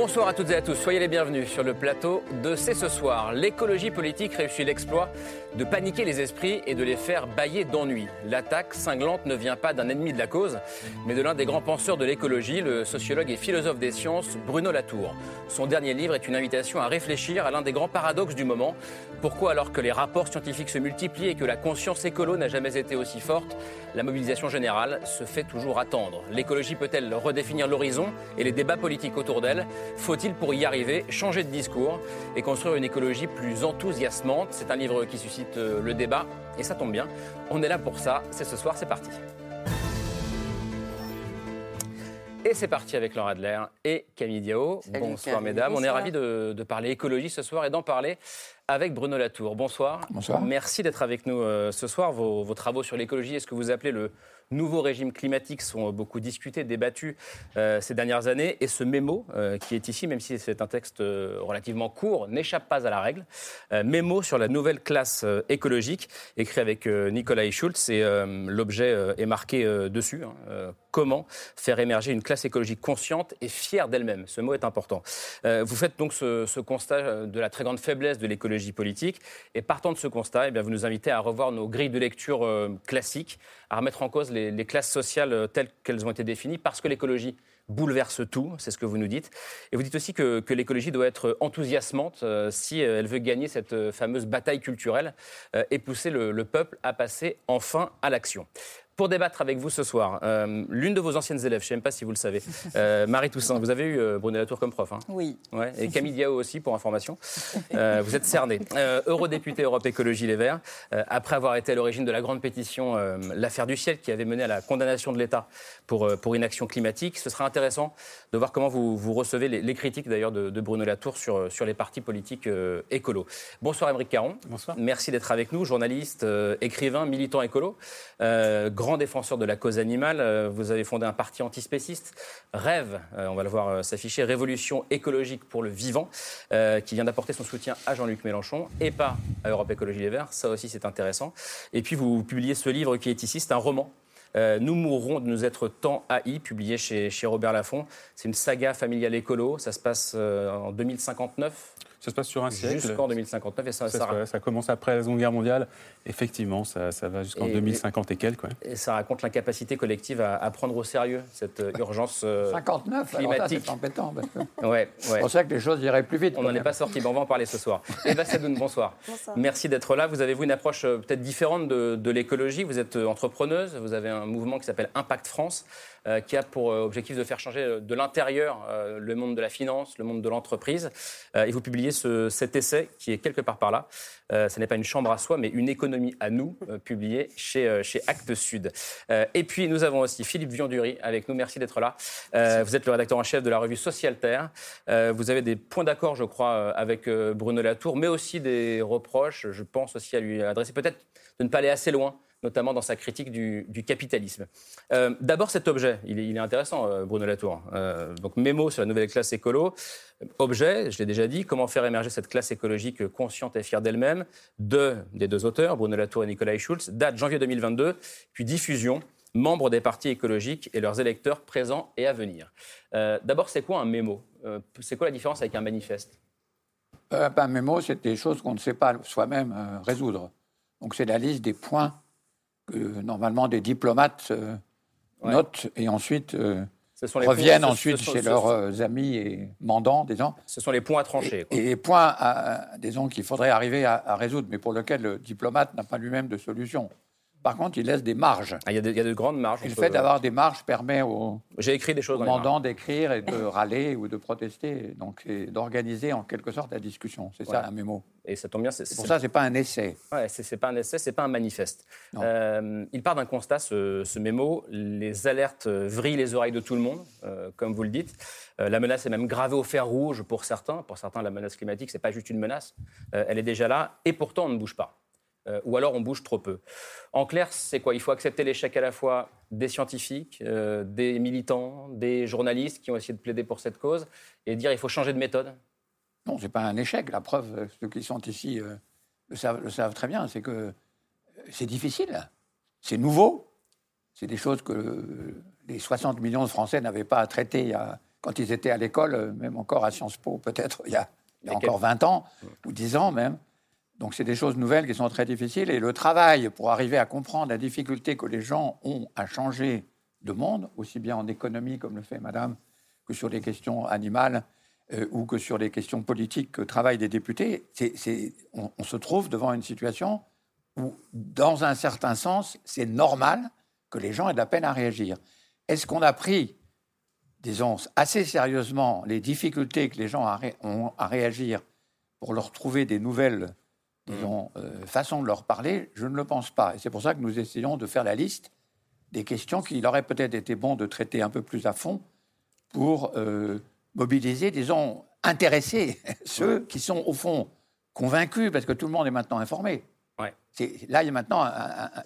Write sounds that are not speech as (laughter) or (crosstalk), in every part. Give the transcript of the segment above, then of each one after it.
Bonsoir à toutes et à tous, soyez les bienvenus sur le plateau de C'est ce soir. L'écologie politique réussit l'exploit de paniquer les esprits et de les faire bailler d'ennui. L'attaque cinglante ne vient pas d'un ennemi de la cause, mais de l'un des grands penseurs de l'écologie, le sociologue et philosophe des sciences, Bruno Latour. Son dernier livre est une invitation à réfléchir à l'un des grands paradoxes du moment. Pourquoi, alors que les rapports scientifiques se multiplient et que la conscience écolo n'a jamais été aussi forte, la mobilisation générale se fait toujours attendre? L'écologie peut-elle redéfinir l'horizon et les débats politiques autour d'elle? Faut-il pour y arriver changer de discours et construire une écologie plus enthousiasmante? C'est un livre qui suscite euh, le débat et ça tombe bien. On est là pour ça. C'est ce soir, c'est parti. Et c'est parti avec Laura Adler et Camille Diao. bonsoir mesdames. On est ravis de, de, parler écologie ce soir et d'en parler avec Bruno Latour. Bonsoir. Bonsoir. Merci d'être avec nous euh, ce soir. Vos, vos travaux sur l'écologie et ce que vous appelez le nouveaux régimes climatiques sont beaucoup discutés, débattus euh, ces dernières années. Et ce mémo euh, qui est ici, même si c'est un texte euh, relativement court, n'échappe pas à la règle. mémo sur la nouvelle classe écologique, écrit avec Nicolas Schultz. Et l'objet est marqué dessus. Hein, comment faire émerger une classe écologique consciente et fière d'elle-même. Ce mot est important. vous faites donc ce, constat de la très grande faiblesse de l'écologie politique. Et partant de ce constat, eh bien, vous nous invitez à revoir nos grilles de lecture classiques, à remettre en cause les, classes sociales euh, telles qu'elles ont été définies, parce que l'écologie bouleverse tout, c'est ce que vous nous dites. Et vous dites aussi que, l'écologie doit être enthousiasmante euh, si euh, elle veut gagner cette fameuse bataille culturelle et pousser le, peuple à passer enfin à l'action pour débattre avec vous ce soir. Euh, l'une de vos anciennes élèves, je ne sais même pas si vous le savez, (laughs) euh, Marie Toussaint, vous avez eu euh, Brunet Latour comme prof. Hein oui. Ouais, et Camille Diao aussi, pour information. (laughs) vous êtes cerné. eurodéputé Europe Écologie Les Verts, après avoir été à l'origine de la grande pétition L'affaire du ciel, qui avait mené à la condamnation de l'État pour, pour inaction climatique. Ce sera intéressant de voir comment vous, vous recevez les, critiques d'ailleurs de, Bruno Latour sur, sur les partis politiques écolos. Bonsoir Émeric Caron. Bonsoir. Merci d'être avec nous, journaliste, écrivain, militant écolo. grand grand défenseur de la cause animale. Euh, vous avez fondé un parti antispéciste, Rêve, euh, on va le voir euh, s'afficher, Révolution écologique pour le vivant, qui vient d'apporter son soutien à Jean-Luc Mélenchon et pas à Europe Écologie Les Verts. Ça aussi, c'est intéressant. Et puis, vous publiez ce livre qui est ici, c'est un roman. nous mourrons de nous être tant haïs, publié chez, chez Robert Laffont. C'est une saga familiale écolo. Ça se passe en 2059. Ça se passe sur un siècle. Jusqu'en 2059. Et ça, ça, commence après la Seconde Guerre mondiale. Effectivement, ça, va jusqu'en 2050 et quelques. Et ça raconte l'incapacité collective à, prendre au sérieux cette euh, urgence 59, euh, climatique. c'est embêtant. (laughs) ouais, C'est pour ça que les choses iraient plus vite. On n'en est pas sorti, on va en parler ce soir. (laughs) Eva Sadoun, bonsoir. bonsoir. Merci d'être là. Vous avez, vous, une approche euh, peut-être différente de, de l'écologie. Vous êtes entrepreneuse, vous avez un mouvement qui s'appelle Impact France. Euh, qui a pour euh, objectif de faire changer euh, de l'intérieur le monde de la finance, le monde de l'entreprise. et vous publiez cet essai qui est quelque part par là. ce n'est pas une chambre à soi, mais une économie à nous, publié chez, chez Actes Sud. et puis nous avons aussi Philippe Viandury avec nous. Merci d'être là. vous êtes le rédacteur en chef de la revue Social Terre. vous avez des points d'accord, je crois, avec Bruno Latour, mais aussi des reproches. Je pense aussi à lui adresser peut-être de ne pas aller assez loin notamment dans sa critique du, capitalisme. Euh, d'abord, cet objet, il est, intéressant, euh, Bruno Latour. Euh, donc, mémo sur la nouvelle classe écolo. Objet, je l'ai déjà dit, comment faire émerger cette classe écologique consciente et fière d'elle-même de, des deux auteurs, Bruno Latour et Nicolas Schulz, date janvier 2022, puis diffusion, membres des partis écologiques et leurs électeurs présents et à venir. D'abord, c'est quoi un mémo? C'est quoi la différence avec un manifeste? Ben, Un mémo, c'est des choses qu'on ne sait pas soi-même résoudre. Donc, c'est la liste des points que normalement des diplomates euh, notent et ensuite euh, reviennent ensuite chez leurs amis et mandants, disons. Ce sont les points à trancher. Et, les points, à, disons, qu'il faudrait arriver à, à, résoudre, mais pour lesquels le diplomate n'a pas lui-même de solution. Par contre, il laisse des marges. Ah, il, y a de, grandes marges. le fait d'avoir des marges permet aux, J'ai écrit des choses mandants d'écrire et de (laughs) râler ou de protester, donc d'organiser en quelque sorte la discussion. C'est ça un mémo. Et ça tombe bien. C'est, pour ça, c'est pas un essai. Ouais, c'est, pas un essai, c'est pas un manifeste. Euh, il part d'un constat, ce, mémo. Les alertes vrillent les oreilles de tout le monde, euh, comme vous le dites. Euh, la menace est même gravée au fer rouge pour certains. Pour certains, la menace climatique, c'est pas juste une menace. elle est déjà là, et pourtant, on ne bouge pas. Euh, ou alors on bouge trop peu. En clair, c'est quoi? Il faut accepter l'échec à la fois des scientifiques, euh, des militants, des journalistes qui ont essayé de plaider pour cette cause, et dire il faut changer de méthode Non, ce n'est pas un échec. La preuve, ceux qui sont ici le savent, très bien, c'est que c'est difficile, c'est nouveau, c'est des choses que les 60 millions de Français n'avaient pas à traiter quand ils étaient à l'école, même encore à Sciences Po, peut-être il y a, il y a encore 20 ans, ou 10 ans même. Donc c'est des choses nouvelles qui sont très difficiles. Et le travail pour arriver à comprendre la difficulté que les gens ont à changer de monde, aussi bien en économie, comme le fait Madame, que sur les questions animales euh, ou que sur les questions politiques que travaillent des députés, on, on, se trouve devant une situation où, dans un certain sens, c'est normal que les gens aient de la peine à réagir. Est-ce qu'on a pris, disons, assez sérieusement les difficultés que les gens ont à réagir pour leur trouver des nouvelles disons, euh, façon de leur parler, je ne le pense pas. Et c'est pour ça que nous essayons de faire la liste des questions qu'il aurait peut-être été bon de traiter un peu plus à fond pour euh, mobiliser, disons, intéresser (laughs) ceux qui sont au fond convaincus, parce que tout le monde est maintenant informé. Ouais. Là, il y a maintenant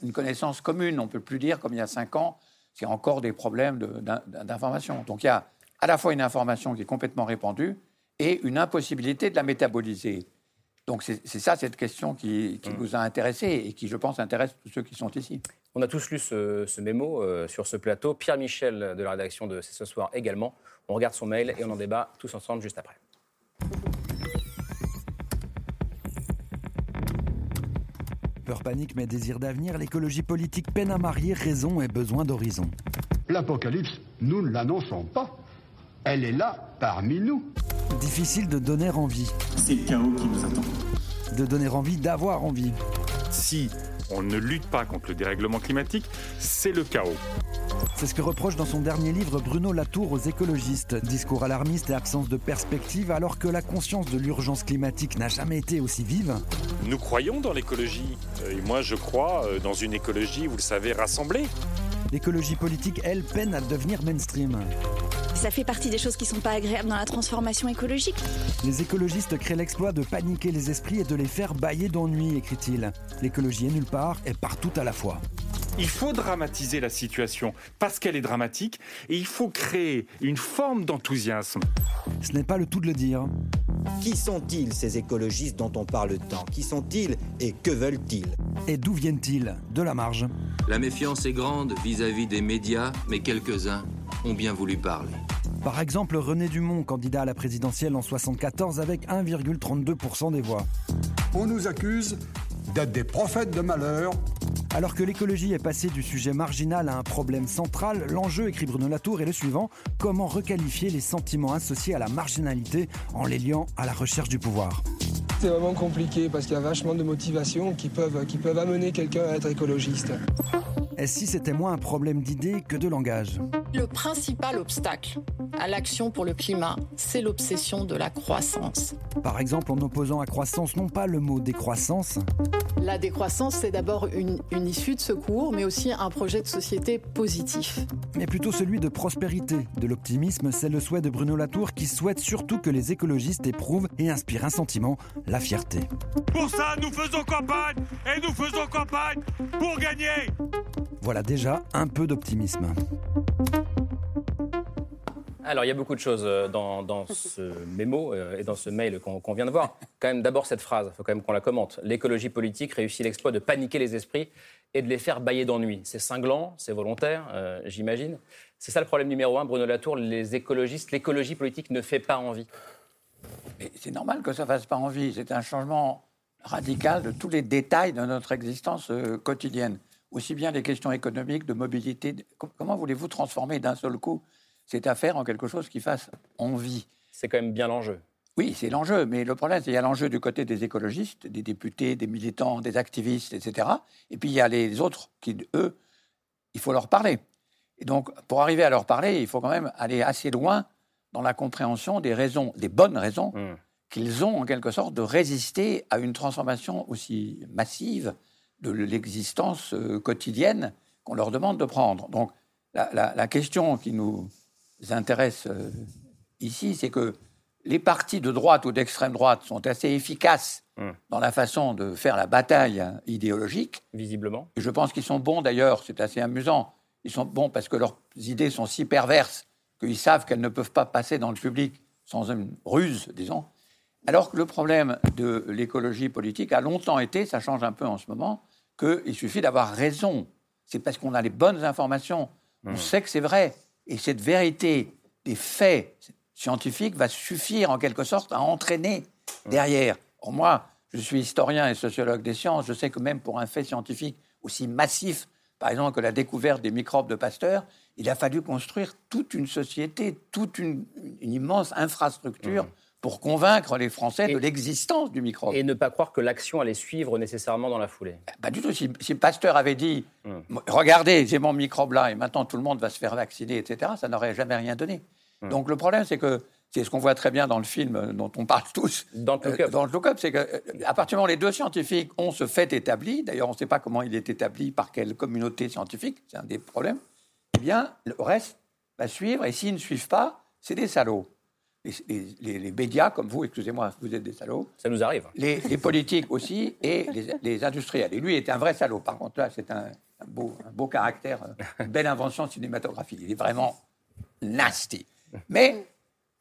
une connaissance commune. On ne peut plus dire, comme il y a cinq ans, qu'il y a encore des problèmes d'information. Donc il y a à la fois une information qui est complètement répandue et une impossibilité de la métaboliser. Donc c'est ça cette question qui, mm. nous a intéressés et qui, je pense, intéresse tous ceux qui sont ici. On a tous lu ce, mémo euh, sur ce plateau. Pierre Michel de la rédaction de C'est ce soir également. On regarde son mail et on en débat tous ensemble juste après. Peur, panique, mais désir d'avenir, l'écologie politique peine à marier raison et besoin d'horizon. L'apocalypse, nous ne l'annonçons pas. Elle est là, parmi nous. Difficile de donner envie. C'est le chaos qui nous attend. De donner envie d'avoir envie. Si on ne lutte pas contre le dérèglement climatique, c'est le chaos. C'est ce que reproche dans son dernier livre Bruno Latour aux écologistes. Discours alarmiste et absence de perspective alors que la conscience de l'urgence climatique n'a jamais été aussi vive. Nous croyons dans l'écologie. Et moi, je crois euh, dans une écologie, vous le savez, rassemblée. L'écologie politique, elle, peine à devenir mainstream. Ça fait partie des choses qui sont pas agréables dans la transformation écologique. Les écologistes créent l'exploit de paniquer les esprits et de les faire bailler d'ennui, écrit-il. L'écologie est nulle part et partout à la fois. Il faut dramatiser la situation parce qu'elle est dramatique et il faut créer une forme d'enthousiasme. Ce n'est pas le tout de le dire. Qui sont-ils ces écologistes dont on parle tant? Qui sont-ils et que veulent-ils? Et d'où viennent-ils? De la marge. La méfiance est grande vis-à-vis des médias, mais quelques-uns ont bien voulu parler. Par exemple, René Dumont, candidat à la présidentielle en 74 avec 1,32% des voix. On nous accuse d'être des prophètes de malheur. Alors que l'écologie est passée du sujet marginal à un problème central, l'enjeu, écrit Bruno Latour, est le suivant comment requalifier les sentiments associés à la marginalité en les liant à la recherche du pouvoir C'est vraiment compliqué parce qu'il y a vachement de motivations qui peuvent, qui peuvent amener quelqu'un à être écologiste. Et si c'était moins un problème d'idées que de langage Le principal obstacle à l'action pour le climat, c'est l'obsession de la croissance. Par exemple, en opposant à croissance non pas le mot décroissance. La décroissance, c'est d'abord une, une issue de secours, mais aussi un projet de société positif. Mais plutôt celui de prospérité. De l'optimisme, c'est le souhait de Bruno Latour qui souhaite surtout que les écologistes éprouvent et inspirent un sentiment, la fierté. Pour ça, nous faisons campagne et nous faisons campagne pour gagner voilà déjà un peu d'optimisme. Alors, il y a beaucoup de choses euh, dans, ce mémo euh, et dans ce mail qu'on vient de voir. Quand même, d'abord, cette phrase, il faut quand même qu'on la commente. L'écologie politique réussit l'exploit de paniquer les esprits et de les faire bailler d'ennui. C'est cinglant, c'est volontaire, euh, j'imagine. C'est ça le problème numéro un, Bruno Latour, les écologistes, l'écologie politique ne fait pas envie. C'est normal que ça fasse pas envie. C'est un changement radical de tous les détails de notre existence quotidienne aussi bien les questions économiques, de mobilité. Comment voulez-vous transformer d'un seul coup cette affaire en quelque chose qui fasse envie C'est quand même bien l'enjeu. Oui, c'est l'enjeu, mais le problème, c'est qu'il y a l'enjeu du côté des écologistes, des députés, des militants, des activistes, etc. Et puis il y a les autres qui, eux, il faut leur parler. Et donc, pour arriver à leur parler, il faut quand même aller assez loin dans la compréhension des raisons, des bonnes raisons mmh. qu'ils ont en quelque sorte de résister à une transformation aussi massive de l'existence euh, quotidienne qu'on leur demande de prendre. Donc la, question qui nous intéresse euh, ici, c'est que les partis de droite ou d'extrême droite sont assez efficaces hmm. dans la façon de faire la bataille idéologique. Visiblement. je pense qu'ils sont bons d'ailleurs, c'est assez amusant. Ils sont bons parce que leurs idées sont si perverses qu'ils savent qu'elles ne peuvent pas passer dans le public sans une ruse, disons. Alors que le problème de l'écologie politique a longtemps été, ça change un peu en ce moment, qu'il suffit d'avoir raison. C'est parce qu'on a les bonnes informations, on hmm. sait que c'est vrai. Et cette vérité des faits scientifiques va suffire en quelque sorte à entraîner derrière. Moi, je suis historien et sociologue des sciences, je sais que même pour un fait scientifique aussi massif, par exemple que la découverte des microbes de Pasteur, il a fallu construire toute une société, toute une, immense infrastructure. Mmh. Pour convaincre les Français de l'existence du microbe. Et ne pas croire que l'action allait suivre nécessairement dans la foulée. Pas du tout. Si, Pasteur avait dit mmh. Regardez, j'ai mon microbe là, et maintenant tout le monde va se faire vacciner, etc., ça n'aurait jamais rien donné. Mmh. Donc le problème, c'est que c'est ce qu'on voit très bien dans le film dont on parle (laughs) tous. Dans le euh, Dans le c'est qu'à euh, partir du moment où les deux scientifiques ont ce fait établi, d'ailleurs on ne sait pas comment il est établi, par quelle communauté scientifique, c'est un des problèmes, eh bien le reste va suivre, et s'ils ne suivent pas, c'est des salauds. Les, médias, comme vous, excusez-moi, vous êtes des salauds. Ça nous arrive. Les, politiques aussi, et les, industriels. Et lui est un vrai salaud. Par contre, là, c'est un, beau, un beau caractère, une belle invention cinématographique. Il est vraiment nasty. Mais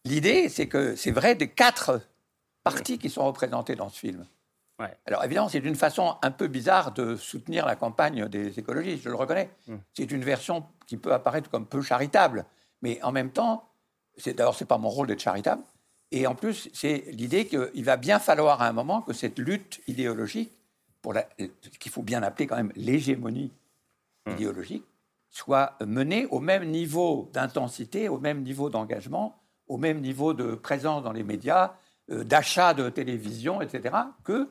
l'idée, c'est que c'est vrai des quatre partis qui sont représentés dans ce film. Alors évidemment, c'est une façon un peu bizarre de soutenir la campagne des écologistes, je le reconnais. Hmm. C'est une version qui peut apparaître comme peu charitable, mais en même temps, d'abord, ce n'est pas mon rôle d'être charitable, et en plus, c'est l'idée qu'il va bien falloir à un moment que cette lutte idéologique, pour qu'il faut bien appeler quand même l'hégémonie hmm. idéologique, soit menée au même niveau d'intensité, au même niveau d'engagement, au même niveau de présence dans les médias, euh, d'achat de télévision, etc., que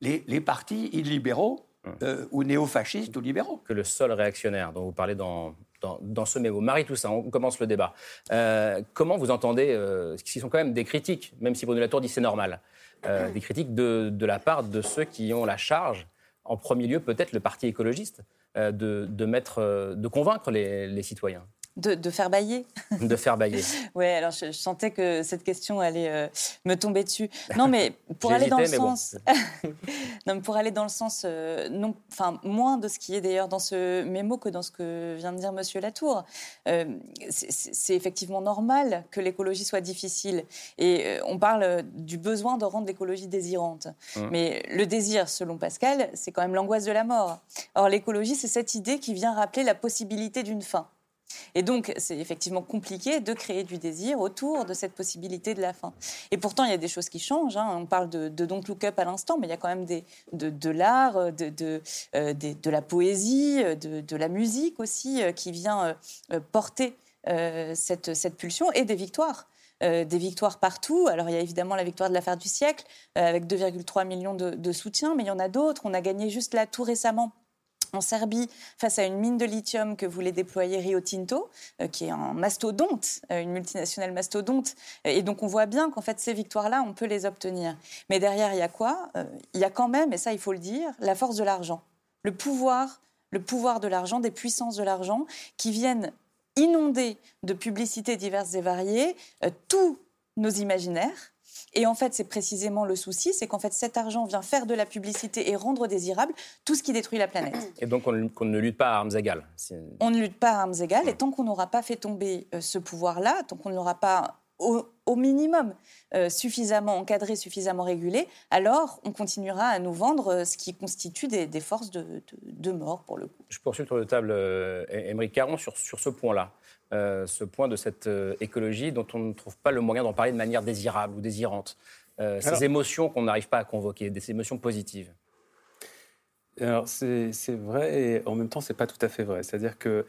les, les partis illibéraux hum. euh, ou néofascistes ou libéraux. Que le sol réactionnaire dont vous parlez dans, dans, ce mémo. Marie Toussaint, on commence le débat. Euh, comment vous entendez, ce qui sont quand même des critiques, même si Bruno Latour dit c'est normal, des critiques de, de, la part de ceux qui ont la charge, en premier lieu peut-être le Parti écologiste, de, de, mettre, de convaincre les, les citoyens? De, faire bailler. (laughs) De faire bailler. oui, alors je, sentais que cette question allait euh, me tomber dessus. Non, mais pour (laughs) aller dans le sens, (laughs) non, pour aller dans le sens, non, enfin moins de ce qui est d'ailleurs dans ce mémo que dans ce que vient de dire Monsieur Latour. Euh, c'est effectivement normal que l'écologie soit difficile, et euh, on parle du besoin de rendre l'écologie désirante. Hum. Mais le désir, selon Pascal, c'est quand même l'angoisse de la mort. Or, l'écologie, c'est cette idée qui vient rappeler la possibilité d'une fin. Et donc, c'est effectivement compliqué de créer du désir autour de cette possibilité de la fin. Et pourtant, il y a des choses qui changent. Hein. On parle de, de, Don't Look Up à l'instant, mais il y a quand même de, l'art, de, euh, de, la poésie, de, la musique aussi, euh, qui vient euh, porter cette, cette pulsion et des victoires. des victoires partout. Alors il y a évidemment la victoire de l'affaire du siècle, avec 2,3 millions de, de soutiens, mais il y en a d'autres. On a gagné juste là tout récemment en Serbie face à une mine de lithium que voulait déployer Rio Tinto, euh, qui est un mastodonte, euh, une multinationale mastodonte. Et donc on voit bien qu'en fait ces victoires-là, on peut les obtenir. Mais derrière, il y a quoi? Euh, Il y a quand même, et ça il faut le dire, la force de l'argent, le pouvoir, le pouvoir de l'argent, des puissances de l'argent qui viennent inonder de publicités diverses et variées tous nos imaginaires et en fait, c'est précisément le souci, c'est qu'en fait, cet argent vient faire de la publicité et rendre désirable tout ce qui détruit la planète. Et donc, on, ne lutte pas à armes égales. On ne lutte pas à armes égales, et tant qu'on n'aura pas fait tomber euh, ce pouvoir-là, tant qu'on ne l'aura pas au, minimum euh, suffisamment encadré, suffisamment régulé, alors on continuera à nous vendre euh, ce qui constitue des, forces de, mort pour le coup. Je poursuis le table, euh, Caron, sur, sur ce point-là. Euh, ce point de cette euh, écologie dont on ne trouve pas le moyen d'en parler de manière désirable ou désirante. Euh, ces émotions qu'on n'arrive pas à convoquer, des émotions positives. Alors c'est vrai et en même temps c'est pas tout à fait vrai. C'est-à-dire que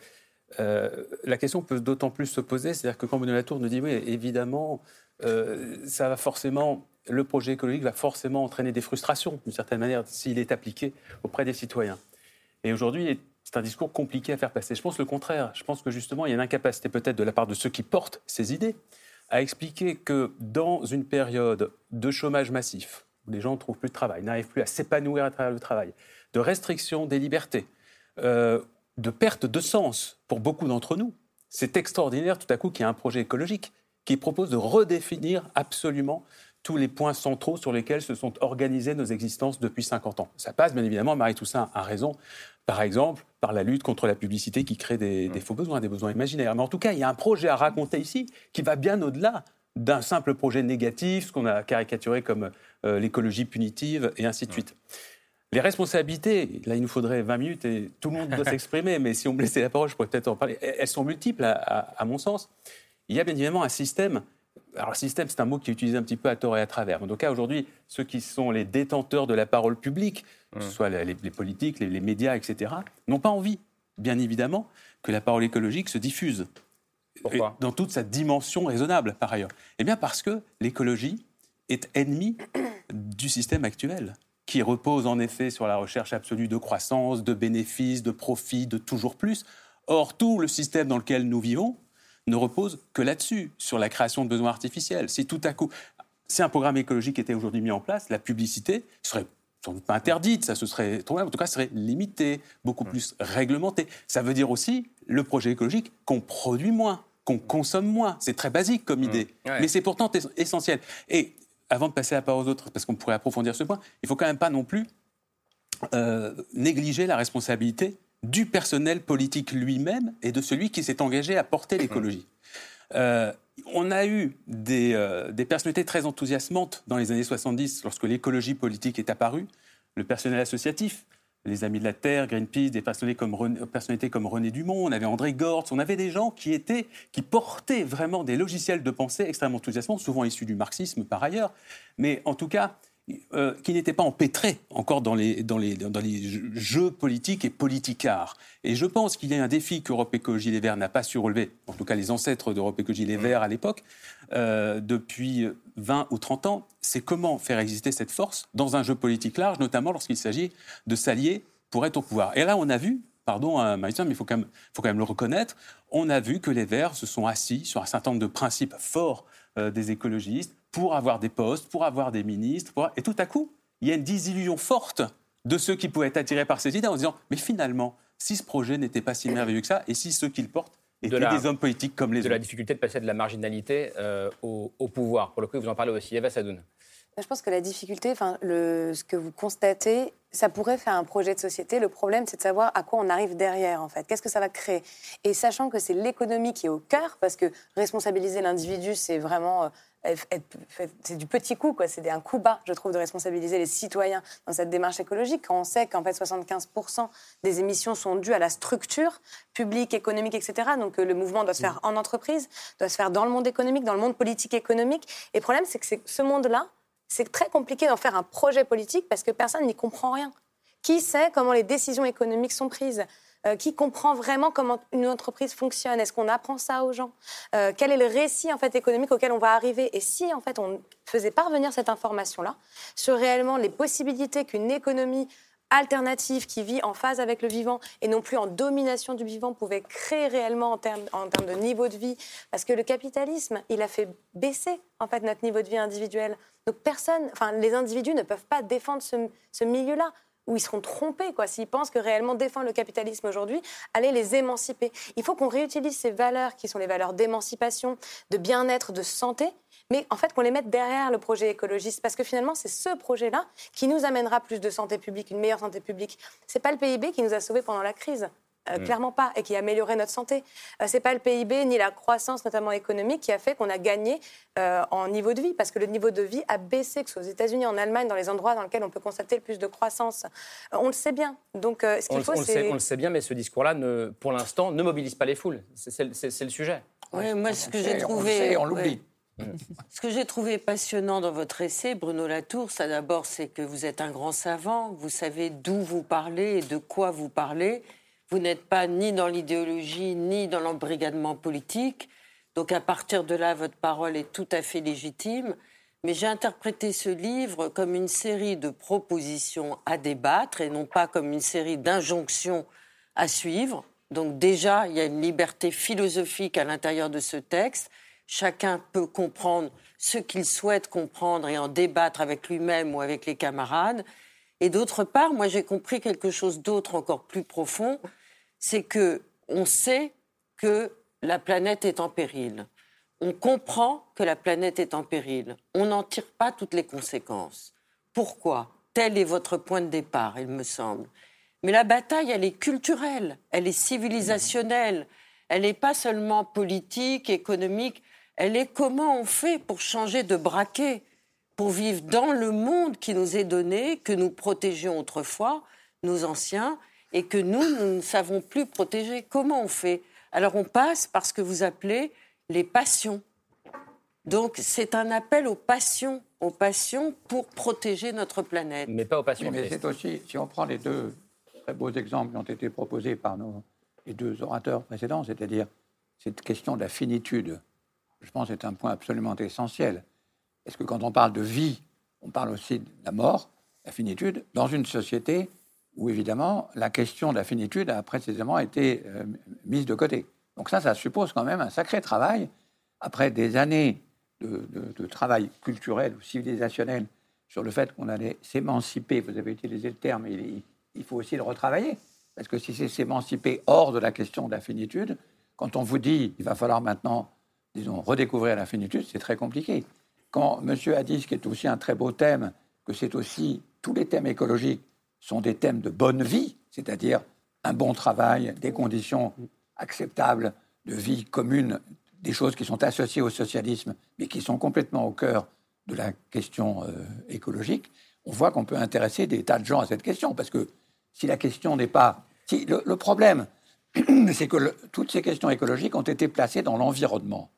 la question peut d'autant plus se poser, c'est-à-dire que quand Bruno Latour nous dit oui évidemment ça va forcément le projet écologique va forcément entraîner des frustrations d'une certaine manière s'il est appliqué auprès des citoyens. Et aujourd'hui c'est un discours compliqué à faire passer. Je pense le contraire. Je pense que justement, il y a une incapacité peut-être de la part de ceux qui portent ces idées à expliquer que dans une période de chômage massif, où les gens ne trouvent plus de travail, n'arrivent plus à s'épanouir à travers le travail, de restriction des libertés, euh, de perte de sens pour beaucoup d'entre nous, c'est extraordinaire tout à coup qu'il y ait un projet écologique qui propose de redéfinir absolument tous les points centraux sur lesquels se sont organisées nos existences depuis 50 ans. Ça passe, bien évidemment, Marie Toussaint a raison, par exemple, par la lutte contre la publicité qui crée des, des, faux besoins, des besoins imaginaires. Mais en tout cas, il y a un projet à raconter ici qui va bien au-delà d'un simple projet négatif, ce qu'on a caricaturé comme euh, l'écologie punitive, et ainsi de suite. Les responsabilités, là, il nous faudrait 20 minutes et tout le monde doit (laughs) s'exprimer, mais si on me laissait la parole, je pourrais peut-être en parler. Elles sont multiples, à, mon sens. Il y a bien évidemment un système. Alors, système, c'est un mot qui est utilisé un petit peu à tort et à travers. En tout cas, aujourd'hui, ceux qui sont les détenteurs de la parole publique, que ce soit les, politiques, les, les, médias, etc., n'ont pas envie, bien évidemment, que la parole écologique se diffuse. Pourquoi? Dans toute sa dimension raisonnable, par ailleurs. Eh bien, parce que l'écologie est ennemie (coughs) du système actuel qui repose en effet sur la recherche absolue de croissance, de bénéfices, de profits, de toujours plus. Or, tout le système dans lequel nous vivons ne repose que là-dessus, sur la création de besoins artificiels. Si tout à coup, si un programme écologique était aujourd'hui mis en place, la publicité serait sans doute pas interdite, ça se serait en tout cas serait limité, beaucoup plus réglementé. Ça veut dire aussi le projet écologique qu'on produit moins, qu'on consomme moins. C'est très basique comme idée, mais c'est pourtant essentiel. Et avant de passer la parole aux autres, parce qu'on pourrait approfondir ce point, il faut quand même pas non plus euh, négliger la responsabilité du personnel politique lui-même et de celui qui s'est engagé à porter l'écologie. Euh, on a eu des, euh, des, personnalités très enthousiasmantes dans les années 70 lorsque l'écologie politique est apparue. Le personnel associatif, les Amis de la Terre, Greenpeace, des personnalités comme, René, personnalités comme René Dumont, on avait André Gortz, on avait des gens qui étaient, qui portaient vraiment des logiciels de pensée extrêmement enthousiasmants, souvent issus du marxisme par ailleurs, mais en tout cas euh, qui n'étaient pas empêtrés encore dans les, jeux politiques et politicards. Et je pense qu'il y a un défi qu'Europe Écologie Les Verts n'a pas su relever, en tout cas les ancêtres d'Europe Écologie Les Verts à l'époque, euh, depuis 20 ou 30 ans, c'est comment faire exister cette force dans un jeu politique large, notamment lorsqu'il s'agit de s'allier pour être au pouvoir. Et là, on a vu, pardon, hein, mais il faut quand, même, faut quand même le reconnaître, on a vu que les Verts se sont assis sur un certain nombre de principes forts euh, des écologistes pour avoir des postes, pour avoir des ministres. Et tout à coup, il y a une désillusion forte de ceux qui pouvaient être attirés par ces idées en disant Mais finalement, si ce projet n'était pas si merveilleux que ça, et si ceux qui le portent étaient des hommes politiques comme les autres. De la difficulté de passer de la marginalité euh, au, pouvoir. Pour le coup, vous en parlez aussi. Eva Sadoun. Je pense que la difficulté, enfin, le, ce que vous constatez, ça pourrait faire un projet de société. Le problème, c'est de savoir à quoi on arrive derrière, en fait. Qu'est-ce que ça va créer? Et sachant que c'est l'économie qui est au cœur, parce que responsabiliser l'individu, c'est vraiment euh, c'est du petit coup, quoi. C'est un coup bas, je trouve, de responsabiliser les citoyens dans cette démarche écologique. Quand on sait qu'en fait 75% des émissions sont dues à la structure publique, économique, etc. Donc euh, le mouvement doit se faire en entreprise, doit se faire dans le monde économique, dans le monde politique économique. Et le problème, c'est que ce monde-là, c'est très compliqué d'en faire un projet politique parce que personne n'y comprend rien. Qui sait comment les décisions économiques sont prises? Euh, qui comprend vraiment comment une entreprise fonctionne Est-ce qu'on apprend ça aux gens? Euh, Quel est le récit en fait économique auquel on va arriver? Et si en fait on faisait parvenir cette information-là sur réellement les possibilités qu'une économie alternative qui vit en phase avec le vivant et non plus en domination du vivant pouvait créer réellement en termes, en termes de niveau de vie? Parce que le capitalisme, il a fait baisser en fait notre niveau de vie individuel. Donc personne, enfin les individus ne peuvent pas défendre ce, ce milieu-là où ils seront trompés, quoi, s'ils pensent que réellement défendre le capitalisme aujourd'hui allait les émanciper. Il faut qu'on réutilise ces valeurs qui sont les valeurs d'émancipation, de bien-être, de santé, mais en fait qu'on les mette derrière le projet écologiste, parce que finalement c'est ce projet-là qui nous amènera plus de santé publique, une meilleure santé publique. C'est pas le PIB qui nous a sauvés pendant la crise. Euh, mm. Clairement pas, et qui a amélioré notre santé. Ce euh, c'est pas le PIB ni la croissance, notamment économique, qui a fait qu'on a gagné euh, en niveau de vie, parce que le niveau de vie a baissé, que ce soit aux États-Unis, en Allemagne, dans les endroits dans lesquels on peut constater le plus de croissance. on le sait bien. Donc, ce qu'il faut, c'est. On le sait bien, mais ce discours-là, pour l'instant, ne mobilise pas les foules. C'est le sujet. Oui, moi, ce que j'ai trouvé. On l'oublie. Ce que j'ai trouvé passionnant dans votre essai, Bruno Latour, ça d'abord, c'est que vous êtes un grand savant, vous savez d'où vous parlez et de quoi vous parlez. Vous n'êtes pas ni dans l'idéologie, ni dans l'embrigadement politique. Donc à partir de là, votre parole est tout à fait légitime. Mais j'ai interprété ce livre comme une série de propositions à débattre et non pas comme une série d'injonctions à suivre. Donc déjà, il y a une liberté philosophique à l'intérieur de ce texte. Chacun peut comprendre ce qu'il souhaite comprendre et en débattre avec lui-même ou avec les camarades. Et d'autre part, moi j'ai compris quelque chose d'autre encore plus profond, c'est que on sait que la planète est en péril. on comprend que la planète est en péril. On n'en tire pas toutes les conséquences. Pourquoi? Tel est votre point de départ, il me semble. Mais la bataille, elle est culturelle, elle est civilisationnelle, elle n'est pas seulement politique, économique, elle est comment on fait pour changer de braquet, pour vivre dans le monde qui nous est donné, que nous protégions autrefois, nos anciens, et que nous, nous ne savons plus protéger. Comment on fait? Alors on passe par ce que vous appelez les passions. Donc c'est un appel aux passions, aux passions pour protéger notre planète. Mais pas aux passions. Mais c'est aussi, si on prend les deux très beaux exemples qui ont été proposés par nos, les deux orateurs précédents, c'est-à-dire cette question de la finitude, je pense que c'est un point absolument essentiel. Est-ce que quand on parle de vie, on parle aussi de la mort, la finitude, dans une société où évidemment la question de la finitude a précisément été euh, mise de côté. Donc ça, ça suppose quand même un sacré travail. Après des années de, travail culturel ou civilisationnel sur le fait qu'on allait s'émanciper, vous avez utilisé le terme, il, il faut aussi le retravailler. Parce que si c'est s'émanciper hors de la question de la finitude, quand on vous dit il va falloir maintenant, disons, redécouvrir la finitude, c'est très compliqué. Quand M. ce qui est aussi un très beau thème, que c'est aussi tous les thèmes écologiques sont des thèmes de bonne vie, c'est-à-dire un bon travail, des conditions acceptables de vie commune, des choses qui sont associées au socialisme, mais qui sont complètement au cœur de la question euh, écologique, on voit qu'on peut intéresser des tas de gens à cette question, parce que si la question n'est pas... Si, le, problème, (clears throat) c'est que toutes ces questions écologiques ont été placées dans l'environnement,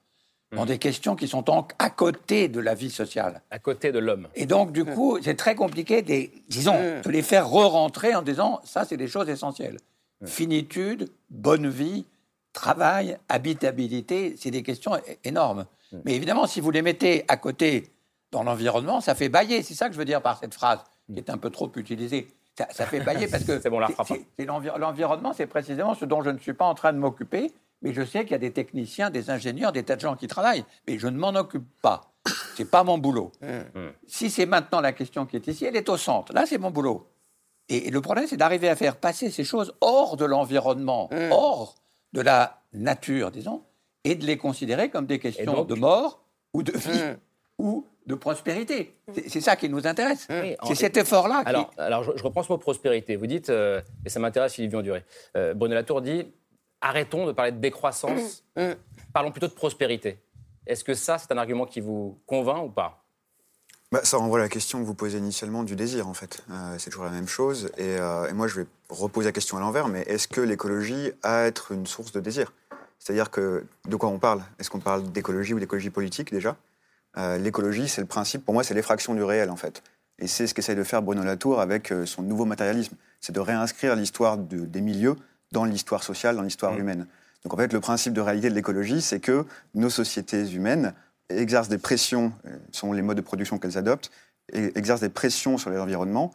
dans mmh. des questions qui sont à côté de la vie sociale. À côté de l'homme. Et donc, du mmh. coup, c'est très compliqué, des, disons, mmh. de les faire re-rentrer en disant, ça, c'est des choses essentielles. Finitude, bonne vie, travail, habitabilité, c'est des questions énormes. Mais évidemment, si vous les mettez à côté dans l'environnement, ça fait bailler. C'est ça que je veux dire par cette phrase, qui est un peu trop utilisée. Ça, fait bailler parce que (laughs) c'est bon, l'environnement, c'est précisément ce dont je ne suis pas en train de m'occuper. Mais je sais qu'il y a des techniciens, des ingénieurs, des tas de gens qui travaillent. Mais je ne m'en occupe pas. C'est pas mon boulot. (coughs) Mm. Mm. Si c'est maintenant la question qui est ici, elle est au centre. Là, c'est mon boulot. Et, le problème, c'est d'arriver à faire passer ces choses hors de l'environnement, hors de la nature, disons, et de les considérer comme des questions de mort ou de vie hmm. ou de prospérité. C'est ça qui nous intéresse. Hmm. C'est cet effort-là. Alors, alors je, reprends ce mot prospérité. Vous dites, euh, et ça m'intéresse, Philippe Vionduré, euh, Bruno Latour dit arrêtons de parler de décroissance, hmm. parlons plutôt de prospérité. Est-ce que ça, c'est un argument qui vous convainc ou pas? Bah, ça renvoie à la question que vous posez initialement du désir, en fait. Euh, c'est toujours la même chose. Euh, et, moi, je vais reposer la question à l'envers, mais est-ce que l'écologie a à être une source de désir? C'est-à-dire que, de quoi on parle? Est-ce qu'on parle d'écologie ou d'écologie politique, déjà? Euh, L'écologie, c'est le principe, pour moi, c'est l'effraction du réel, en fait. Et c'est ce qu'essaye de faire Bruno Latour avec son nouveau matérialisme. C'est de réinscrire l'histoire des milieux dans l'histoire sociale, dans l'histoire mmh. humaine. Donc, en fait, le principe de réalité de l'écologie, c'est que nos sociétés humaines exercent des pressions, euh, sont les modes de production qu'elles adoptent, et exercent des pressions sur l'environnement,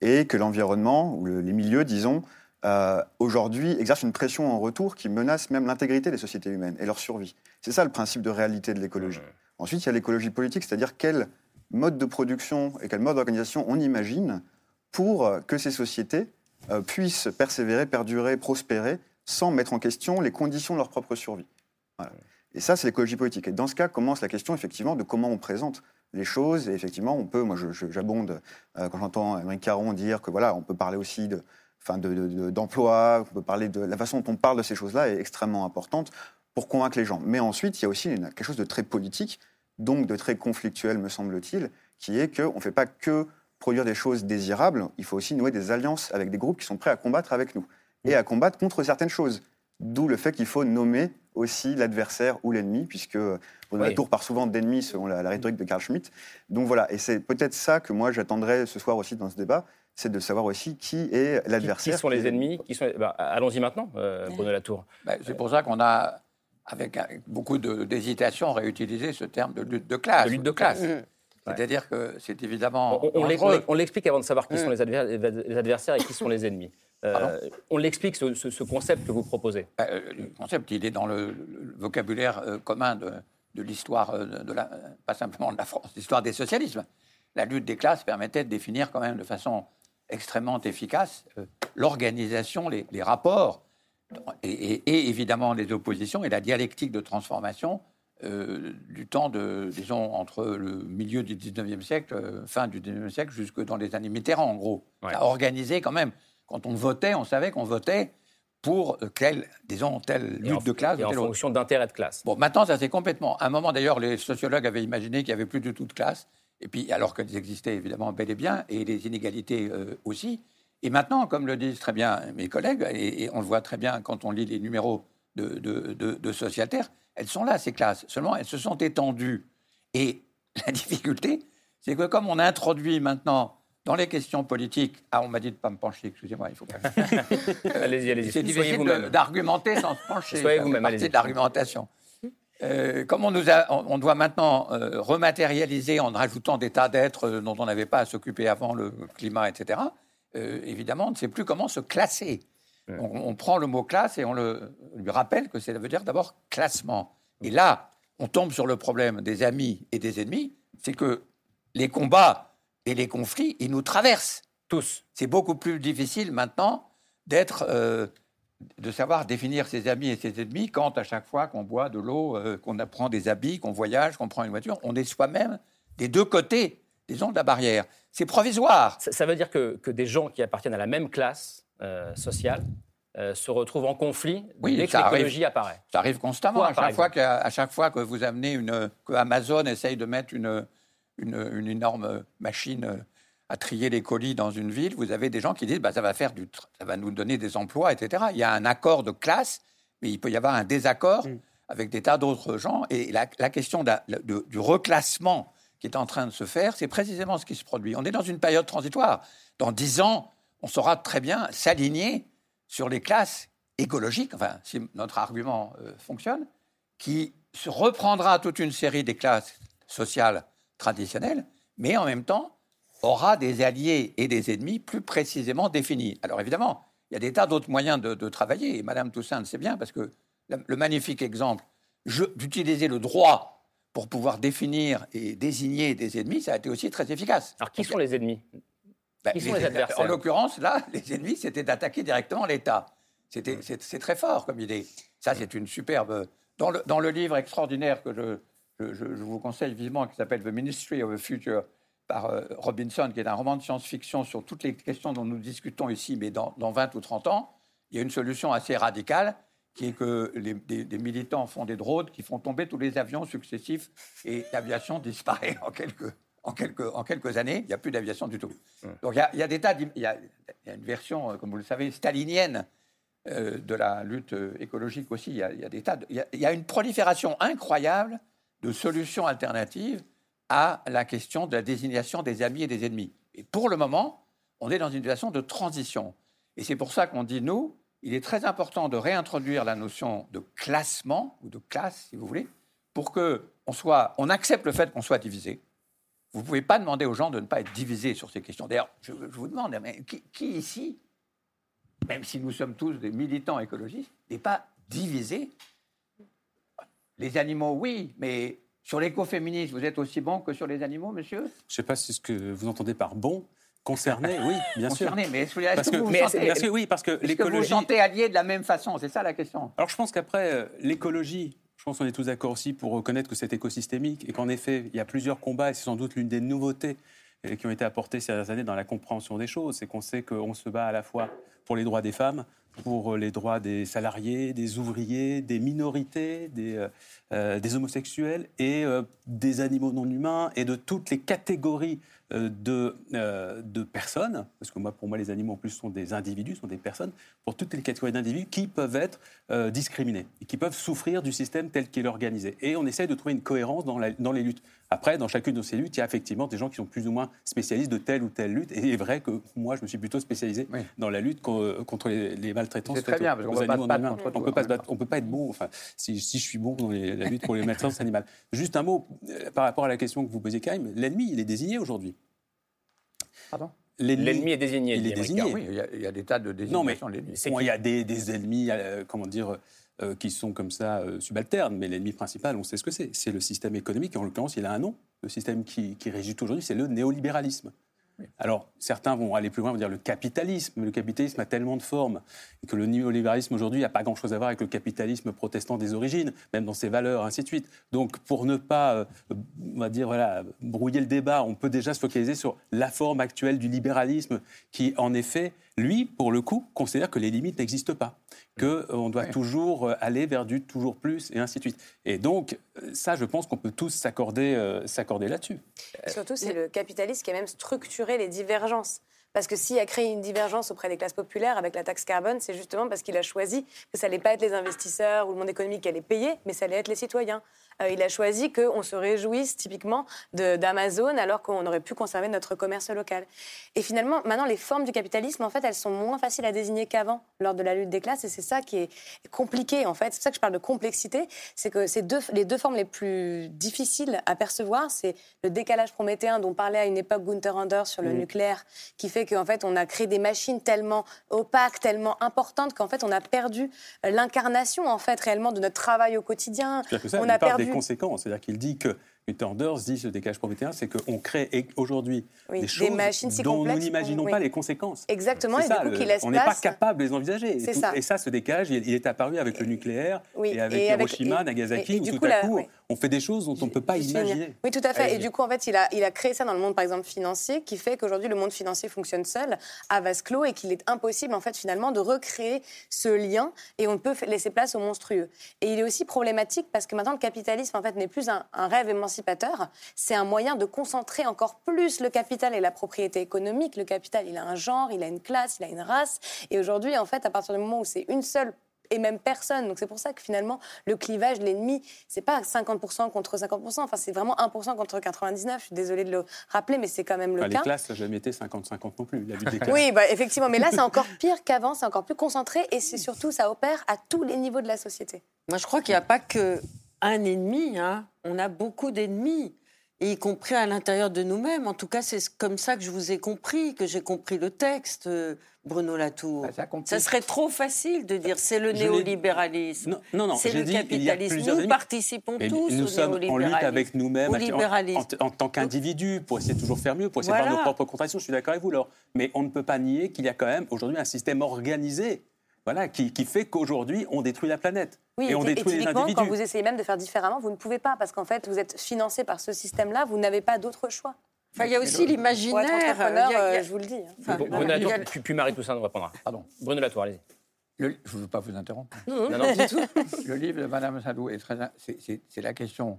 et que l'environnement, ou les milieux, disons, euh, aujourd'hui exercent une pression en retour qui menace même l'intégrité des sociétés humaines et leur survie. C'est ça le principe de réalité de l'écologie. Ensuite, il y a l'écologie politique, c'est-à-dire quel mode de production et quel mode d'organisation on imagine pour que ces sociétés euh, puissent persévérer, perdurer, prospérer, sans mettre en question les conditions de leur propre survie. Et ça, c'est l'écologie politique. Et dans ce cas, commence la question, effectivement, de comment on présente les choses. Et effectivement, on peut, moi, j'abonde euh, quand j'entends Émeric Caron dire que voilà, on peut parler aussi de, d'emploi, de, on peut parler de la façon dont on parle de ces choses-là est extrêmement importante pour convaincre les gens. Mais ensuite, il y a aussi quelque chose de très politique, donc de très conflictuel, me semble-t-il, qui est qu'on ne fait pas que produire des choses désirables, il faut aussi nouer des alliances avec des groupes qui sont prêts à combattre avec nous et à combattre contre certaines choses. D'où le fait qu'il faut nommer aussi l'adversaire ou l'ennemi, puisque on la tour part souvent d'ennemi selon la, rhétorique de Carl Schmitt. Donc voilà, et c'est peut-être ça que moi j'attendrai ce soir aussi dans ce débat, c'est de savoir aussi qui est l'adversaire. Qui, sont les ennemis qui sont... Bah, Allons-y maintenant, euh, Bruno Latour. Bah, c'est pour ça qu'on a, avec beaucoup d'hésitation, réutilisé ce terme de lutte de classe. De lutte de classe. C'est-à-dire que c'est évidemment. On, l'explique avant de savoir qui sont les adversaires et qui sont les ennemis. Euh, on l'explique, ce, concept que vous proposez bah, euh, Le concept, il est dans le, vocabulaire euh, commun de, l'histoire, de la, pas simplement de la France, l'histoire des socialismes. La lutte des classes permettait de définir quand même de façon extrêmement efficace l'organisation, les, rapports et, évidemment les oppositions et la dialectique de transformation du temps de, disons, entre le milieu du 19e siècle, fin du 19e siècle, jusque dans les années Mitterrand, en gros. Ça a organisé quand même. Quand on votait, on savait qu'on votait pour quelle, disons, telle lutte de classe. Et en fonction d'intérêt de classe. Bon, maintenant, ça c'est complètement. À un moment, d'ailleurs, les sociologues avaient imaginé qu'il n'y avait plus du tout de classe. Et puis, alors qu'elles existaient évidemment bel et bien, et les inégalités aussi. Et maintenant, comme le disent très bien mes collègues, et, on le voit très bien quand on lit les numéros de, de, de, Socialterre, elles sont là, ces classes. Seulement, elles se sont étendues. Et (laughs) la difficulté, c'est que comme on introduit maintenant dans les questions politiques, ah, on m'a dit de ne pas me pencher, excusez-moi, il faut pas. (laughs) allez-y, allez-y. C'est difficile d'argumenter sans se pencher. Soyez vous-même, allez-y. de l'argumentation. Euh, comme on, nous a, on, doit maintenant euh, rematérialiser en rajoutant des tas d'êtres dont on n'avait pas à s'occuper avant, le climat, etc., euh, évidemment, on ne sait plus comment se classer. On, prend le mot classe et on, le, lui rappelle que ça veut dire d'abord classement. Et là, on tombe sur le problème des amis et des ennemis, c'est que les combats et les conflits, ils nous traversent. Tous. C'est beaucoup plus difficile maintenant d'être, euh, de savoir définir ses amis et ses ennemis quand à chaque fois qu'on boit de l'eau, euh, qu'on apprend des habits, qu'on voyage, qu'on prend une voiture, on est soi-même des deux côtés disons, de la barrière. C'est provisoire. Ça, veut dire que, des gens qui appartiennent à la même classe sociale euh, se retrouvent en conflit oui, dès que l'écologie apparaît. Ça arrive constamment. à, chaque fois à chaque fois que vous amenez une. que Amazon essaye de mettre une, une, énorme machine à trier les colis dans une ville, vous avez des gens qui disent bah, ça, va faire du, ça va nous donner des emplois, etc. Il y a un accord de classe, mais il peut y avoir un désaccord mm. avec des tas d'autres gens. Et la, question du reclassement qui est en train de se faire, c'est précisément ce qui se produit. On est dans une période transitoire. Dans dix ans, on saura très bien s'aligner sur les classes écologiques, enfin, si notre argument euh, fonctionne, qui reprendra toute une série des classes sociales traditionnelles, mais en même temps aura des alliés et des ennemis plus précisément définis. Alors évidemment, il y a des tas d'autres moyens de, travailler, et Madame Toussaint le sait bien, parce que le magnifique exemple d'utiliser le droit pour pouvoir définir et désigner des ennemis, ça a été aussi très efficace. Alors qui sont les ennemis? Ben, Qui sont les, adversaires En l'occurrence, là, (laughs) les ennemis, c'était d'attaquer directement l'État. C'était, c'est, très fort comme idée. Ça, c'est une superbe. Dans le, dans le livre extraordinaire que je, je, vous conseille vivement, qui s'appelle The Ministry of the Future, par euh, Robinson, qui est un roman de science-fiction sur toutes les questions dont nous discutons ici, mais dans, dans 20 ou 30 ans, il y a une solution assez radicale qui est que les, des, militants font des drones qui font tomber tous les avions successifs et l'aviation disparaît (laughs) en quelques, en quelques, en quelques années. Il n'y a plus d'aviation du tout. Donc il y, a, des tas, il y, a, une version, euh, comme vous le savez, stalinienne euh, de la lutte euh, écologique aussi. Il y a, des tas, il y a une prolifération incroyable de solutions alternatives à la question de la désignation des amis et des ennemis. Et pour le moment, on est dans une situation de transition. Et c'est pour ça qu'on dit, nous, il est très important de réintroduire la notion de classement, ou de classe, si vous voulez, pour qu'on on accepte le fait qu'on soit divisé. Vous ne pouvez pas demander aux gens de ne pas être divisés sur ces questions. D'ailleurs, je, vous demande, mais qui, ici, même si nous sommes tous des militants écologistes, n'est pas divisé? Les animaux, oui, mais sur l'écoféminisme, vous êtes aussi bon que sur les animaux, monsieur? Je ne sais pas si ce que vous entendez par bon, Concerné, oui, bien sûr. Concerné, mais est-ce que, vous vous sentez, oui, parce que l'écologie. vous sentez allié de la même façon? C'est ça la question. Alors je pense qu'après, euh, l'écologie, je pense qu'on est tous d'accord aussi pour reconnaître que c'est écosystémique et qu'en effet, il y a plusieurs combats et c'est sans doute l'une des nouveautés euh, qui ont été apportées ces dernières années dans la compréhension des choses. C'est qu'on sait qu'on se bat à la fois pour les droits des femmes, pour les droits des salariés, des ouvriers, des minorités, des, euh, homosexuels et des animaux non humains et de toutes les catégories euh, de, euh, de personnes, parce que moi, pour moi, les animaux en plus sont des individus, sont des personnes, pour toutes les catégories d'individus qui peuvent être euh, discriminés et qui peuvent souffrir du système tel qu'il est organisé. Et on essaye de trouver une cohérence dans, la, dans les luttes. Après, dans chacune de ces luttes, il y a effectivement des gens qui sont plus ou moins spécialistes de telle ou telle lutte. Et il est vrai que moi, je me suis plutôt spécialisé dans la lutte contre les, les maltraitances. C'est très bien, parce qu'on ne peut pas On peut pas, on peut pas être bon. Enfin, si, si je suis bon dans la lutte pour les maltraitances animales. Juste un mot par rapport à la question que vous posiez, Karim. L'ennemi, il est désigné aujourd'hui. L'ennemi est désigné. Il est désigné. Oui, il y, a, des tas de désignations de l'ennemi. il y a des, ennemis, euh, comment dire, euh, qui sont comme ça euh, subalternes, mais l'ennemi principal, on sait ce que c'est. C'est le système économique, en l'occurrence, il a un nom. Le système qui, qui régit aujourd'hui, c'est le néolibéralisme. Alors, certains vont aller plus loin, vont dire le capitalisme. Le capitalisme a tellement de formes et que le néolibéralisme aujourd'hui n'a pas grand-chose à voir avec le capitalisme protestant des origines, même dans ses valeurs, ainsi de suite. Donc, pour ne pas, euh, on va dire, voilà, brouiller le débat, on peut déjà se focaliser sur la forme actuelle du libéralisme qui, en effet, lui, pour le coup, considère que les limites n'existent pas, qu'on euh, doit toujours euh, aller vers du toujours plus, et ainsi de suite. Et donc, ça, je pense qu'on peut tous s'accorder s'accorder là-dessus. Surtout, c'est le capitalisme qui a même structuré les divergences. Parce que s'il a créé une divergence auprès des classes populaires avec la taxe carbone, c'est justement parce qu'il a choisi que ça n'allait pas être les investisseurs ou le monde économique qui allait payer, mais ça allait être les citoyens. Euh, il a choisi qu'on se réjouisse typiquement d'Amazon alors qu'on aurait pu conserver notre commerce local. Et finalement, maintenant, les formes du capitalisme, en fait, elles sont moins faciles à désigner qu'avant lors de la lutte des classes. Et c'est ça qui est compliqué, en fait. C'est pour ça que je parle de complexité. C'est que c'est deux, les deux formes les plus difficiles à percevoir, c'est le décalage prométhéen dont parlait à une époque Gunther Anders sur le mmh. nucléaire, qui fait qu'en fait, on a créé des machines tellement opaques, tellement importantes qu'en fait, on a perdu l'incarnation, en fait, réellement de notre travail au quotidien. on a perdu des conséquences. C'est-à-dire qu'il dit que Anders dit ce décalage prométhéen, c'est qu'on crée aujourd'hui des choses dont nous n'imaginons pas les conséquences. Exactement, et ça, du coup, laisse On n'est pas capable de les envisager. Et, ça. et ça, ce décalage, il, est apparu avec le nucléaire et avec Hiroshima, Nagasaki, où tout à coup, on fait des choses dont on ne peut pas imaginer. Oui, tout à fait. Et du coup, en fait, il a, il a créé ça dans le monde, par exemple, financier, qui fait qu'aujourd'hui, le monde financier fonctionne seul, à vase clos, et qu'il est impossible, en fait, finalement, de recréer ce lien, et on peut laisser place au monstrueux. Et il est aussi problématique parce que maintenant, le capitalisme, en fait, n'est plus un, un rêve émancipateur c'est un moyen de concentrer encore plus le capital et la propriété économique. Le capital, il a un genre, il a une classe, il a une race. Et aujourd'hui, en fait, à partir du moment où c'est une seule et même personne. Donc c'est pour ça que finalement, le clivage, l'ennemi, c'est pas 50% contre 50%, enfin c'est vraiment 1% contre 99. Je suis désolée de le rappeler, mais c'est quand même le cas. Les classes, ça n'a jamais été 50-50 non plus. (laughs) oui, bah, effectivement, mais là c'est encore pire qu'avant, c'est encore plus concentré et c'est surtout, ça opère à tous les niveaux de la société. Moi je crois qu'il n'y a pas que un ennemi, hein. on a beaucoup d'ennemis, y compris à l'intérieur de nous-mêmes. En tout cas, c'est comme ça que je vous ai compris, que j'ai compris le texte, euh, Bruno Latour. Bah, ça, serait trop facile de dire c'est le néolibéralisme. Non, non, c'est le capitalisme. Nous participons tous nous sommes en lutte avec nous-mêmes, en, tant qu'individus, pour essayer de toujours faire mieux, pour essayer de voir nos propres contradictions. Je suis d'accord avec vous, Laure. Mais on ne peut pas nier qu'il y a quand même aujourd'hui un système organisé voilà, qui, fait qu'aujourd'hui, on détruit la planète. Oui, et, on détruit les individus. quand vous essayez même de faire différemment, vous ne pouvez pas, parce qu'en fait, vous êtes financé par ce système-là, vous n'avez pas d'autre choix. Enfin, il y a aussi l'imaginaire. Euh, je vous le dis. Hein. Enfin, Bruno Latour, puis, Marie Toussaint nous répondra. Pardon. Bruno Latour, allez-y. je ne veux pas vous interrompre. Non, non, (laughs) du tout. Le livre de Mme Sadou est très. C'est la question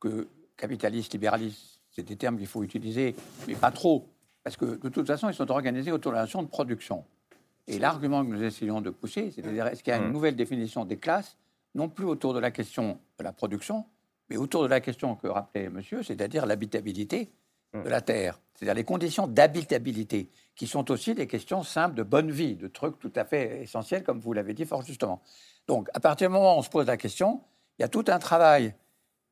que capitaliste, libéraliste, c'est des termes qu'il faut utiliser, mais pas trop. Parce que de toute façon, ils sont organisés autour de la notion de production. Et l'argument que nous essayons de pousser, c'est-à-dire est-ce qu'il y a une mmh. nouvelle définition des classes, non plus autour de la question de la production, mais autour de la question que rappelait monsieur, c'est-à-dire l'habitabilité de la Terre, c'est-à-dire les conditions d'habitabilité, qui sont aussi des questions simples de bonne vie, de trucs tout à fait essentiels, comme vous l'avez dit fort justement. Donc, à partir du moment où on se pose la question, il y a tout un travail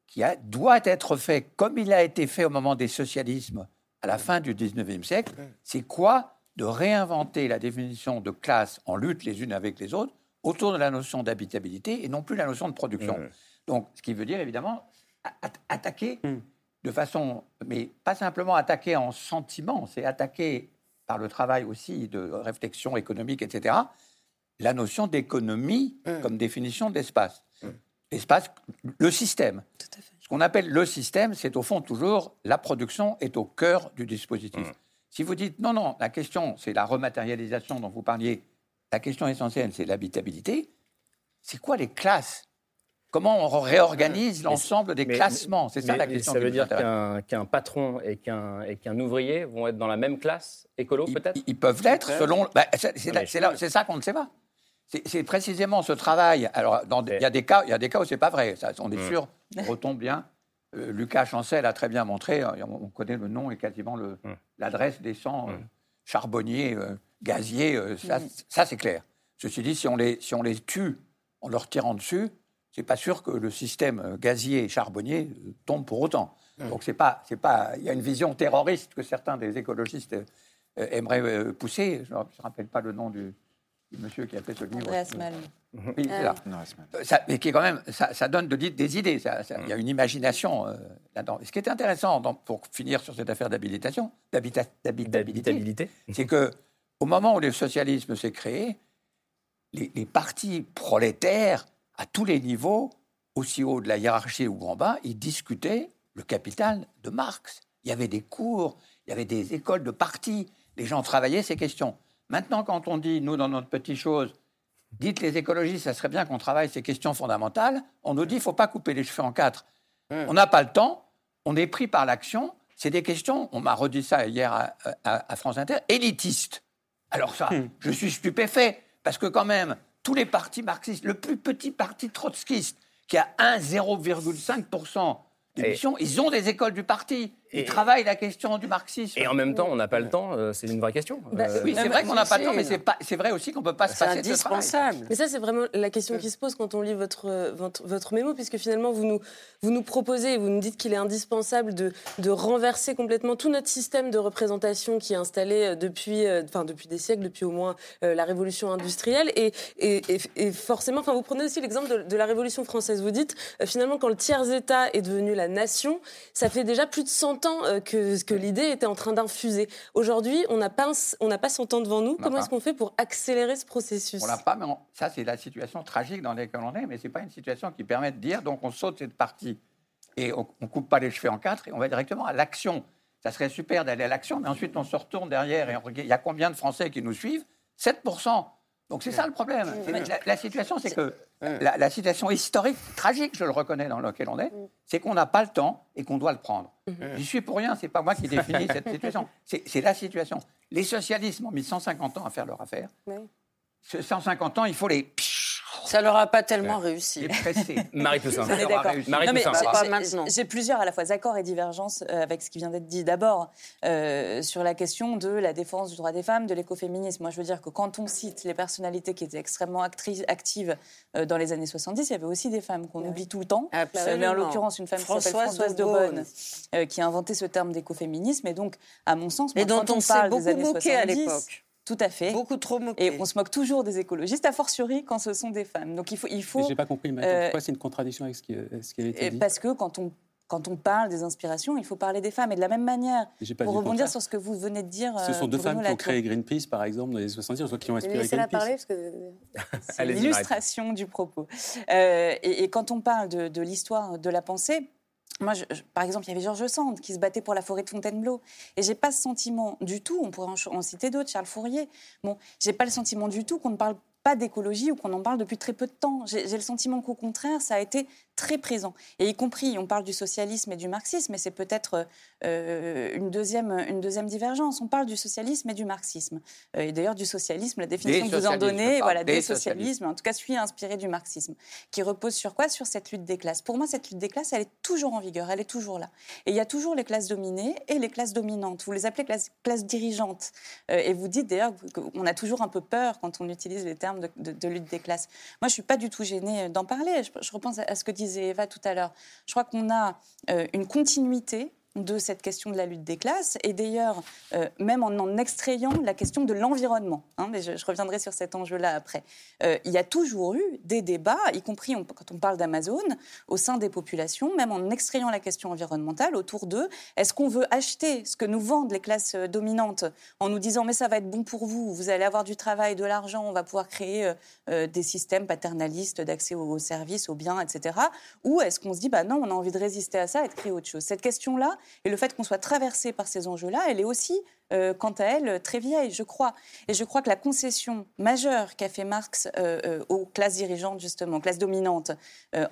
qui a, doit être fait comme il a été fait au moment des socialismes à la fin du 19e siècle. C'est quoi de réinventer la définition de classe en lutte les unes avec les autres autour de la notion d'habitabilité et non plus la notion de production. Donc, ce qui veut dire évidemment attaquer mmh. de façon, mais pas simplement attaquer en sentiment, c'est attaquer par le travail aussi de réflexion économique, etc., la notion d'économie mmh. comme définition d'espace. Mmh. L'espace, le système. Ce qu'on appelle le système, c'est au fond toujours la production est au cœur du dispositif. Si vous dites non, non, la question, c'est la rematérialisation dont vous parliez, la question essentielle, c'est l'habitabilité, c'est quoi les classes? Comment on réorganise l'ensemble des classements? C'est ça la question. Ça veut dire qu'un patron et qu'un ouvrier vont être dans la même classe écolo, peut-être? ils, peuvent l'être selon. Bah, c'est ça qu'on ne sait pas. C'est précisément ce travail. Alors, il y a des cas, il y a des cas où c'est pas vrai. Ça, on est mm. sûr, on retombe bien euh, Lucas Chancel a très bien montré, euh, on connaît le nom et quasiment hum. l'adresse des 100 euh, hum. charbonniers, gaziers, ça, c'est clair. Ceci dit, si on, les, si on les tue en leur tirant dessus, c'est pas sûr que le système gazier et charbonnier tombe pour autant. Donc c'est pas, c'est pas, il y a une vision terroriste que certains des écologistes aimeraient pousser. Je ne me rappelle pas le nom du, monsieur qui a fait ce livre. Andreas Malm. Oui, c'est là. Ça, mais qui est quand même, ça, donne de, des idées. Il y a une imagination euh, là-dedans. Ce qui est intéressant, pour finir sur cette affaire d'habilitation, d'habitabilité, c'est que au moment où le socialisme s'est créé, les, les, partis prolétaires à tous les niveaux, aussi haut de la hiérarchie ou en bas, ils discutaient le capital de Marx. Il y avait des cours, il y avait des écoles de partis. Les gens travaillaient ces questions. Maintenant, quand on dit, nous, dans notre petite chose, dites les écologistes, ça serait bien qu'on travaille ces questions fondamentales, on nous dit, il ne faut pas couper les cheveux en quatre. On n'a pas le temps, on est pris par l'action. C'est des questions, on m'a redit ça hier à, France Inter, élitistes. Alors ça, hmm. je suis stupéfait, parce que quand même, tous les partis marxistes, le plus petit parti trotskiste, qui a 1,05% d'émission, ils ont des écoles du parti. Ils travaillent la question du marxisme. Et en même temps, on n'a pas le temps, euh, c'est une vraie question. Bah, euh, oui, c'est vrai qu'on n'a pas le temps, mais c'est vrai aussi qu'on ne peut pas se passer de ce Mais ça, c'est vraiment la question qui se pose quand on lit votre, votre, votre mémo, puisque finalement, vous nous, vous nous proposez, vous nous dites qu'il est indispensable de, de renverser complètement tout notre système de représentation qui est installé euh, depuis, enfin, depuis des siècles, depuis au moins la révolution industrielle. Et, et, et, forcément, enfin, vous prenez aussi l'exemple de, de, la révolution française. Vous dites, finalement, quand le tiers-État est devenu la nation, ça fait déjà plus de 100 euh, que, que l'idée était en train d'infuser. Aujourd'hui, on n'a pas, on pas 100 ans devant nous. Comment est-ce qu'on fait pour accélérer ce processus? On n'a pas, mais ça, c'est la situation tragique dans laquelle on est, mais ce n'est pas une situation qui permet de dire, donc on saute cette partie et on ne coupe pas les cheveux en quatre et on va directement à l'action. Ça serait super d'aller à l'action, mais ensuite on se retourne derrière et il y a combien de Français qui nous suivent? 7%. Donc c'est ça le problème. La, situation, c'est que la, situation historique, tragique, je le reconnais dans laquelle on est, c'est qu'on n'a pas le temps et qu'on doit le prendre. J'y suis pour rien, c'est pas moi qui définis cette (laughs) situation. C'est la situation. Les socialistes ont mis 150 ans à faire leur affaire. 150 ans, il faut les ça leur a pas tellement réussi. (laughs) Marie Toussaint. J'ai plusieurs à la fois accords et divergences euh, avec ce qui vient d'être dit. D'abord, euh, sur la question de la défense du droit des femmes, de l'écoféminisme. Moi, je veux dire que quand on cite les personnalités qui étaient extrêmement actives euh, dans les années 70, il y avait aussi des femmes qu'on oublie tout le temps. Mais en l'occurrence, une femme qui s'appelle Françoise de Bonne, qui a inventé ce terme d'écoféminisme. Et donc, à mon sens, mais dont on s'est beaucoup moqué à l'époque. Tout à fait. Beaucoup trop moqué. Et on se moque toujours des écologistes, a fortiori quand ce sont des femmes. Donc il faut. Il faut J'ai pas compris, mais euh, pourquoi c'est une contradiction avec ce qui, ce qui avait été dit Parce que quand on quand on parle des inspirations, il faut parler des femmes. Et de la même manière, pour rebondir sur ce que vous venez de dire. Ce sont deux femmes qui ont créé Greenpeace, par exemple, dans les 70, qui ont inspiré Greenpeace. parler, parce que (laughs) c'est l'illustration du propos. Euh, et, quand on parle de, de l'histoire de la pensée, moi, par exemple, il y avait Georges Sand qui se battait pour la forêt de Fontainebleau. Et j'ai pas ce sentiment du tout, on pourrait en, citer d'autres, Charles Fourier. Bon, j'ai pas le sentiment du tout qu'on ne parle pas d'écologie ou qu'on en parle depuis très peu de temps. J'ai le sentiment qu'au contraire, ça a été très présent. Et y compris, on parle du socialisme et du marxisme, et c'est peut-être euh, une, deuxième, une deuxième divergence. On parle du socialisme et du marxisme. Euh, et d'ailleurs, du socialisme, la définition que vous en donnez, voilà, des, socialismes, en tout cas, suis inspiré du marxisme, qui repose sur quoi? Sur cette lutte des classes. Pour moi, cette lutte des classes, elle est toujours en vigueur, elle est toujours là. Et il y a toujours les classes dominées et les classes dominantes. Vous les appelez classes, classes dirigeantes. Euh, et vous dites d'ailleurs qu'on a toujours un peu peur quand on utilise les termes de, lutte des classes. Moi, je suis pas du tout gênée d'en parler. Je, je repense à ce que disait Eva tout à l'heure. Je crois qu'on a euh, une continuité de cette question de la lutte des classes, et d'ailleurs, euh, même en en extrayant la question de l'environnement, hein, mais je, reviendrai sur cet enjeu-là après, euh, il y a toujours eu des débats, y compris quand on parle d'Amazon, au sein des populations, même en extrayant la question environnementale, autour d'eux, est-ce qu'on veut acheter ce que nous vendent les classes euh, dominantes en nous disant mais ça va être bon pour vous, vous allez avoir du travail, de l'argent, on va pouvoir créer des systèmes paternalistes d'accès aux, services, aux biens, etc. Ou est-ce qu'on se dit bah non, on a envie de résister à ça et de créer autre chose? Cette question-là, et le fait qu'on soit traversé par ces enjeux-là, elle est aussi, euh, quant à elle, très vieille, je crois. Et je crois que la concession majeure qu'a fait Marx euh, euh, aux classes dirigeantes, justement, classes dominantes,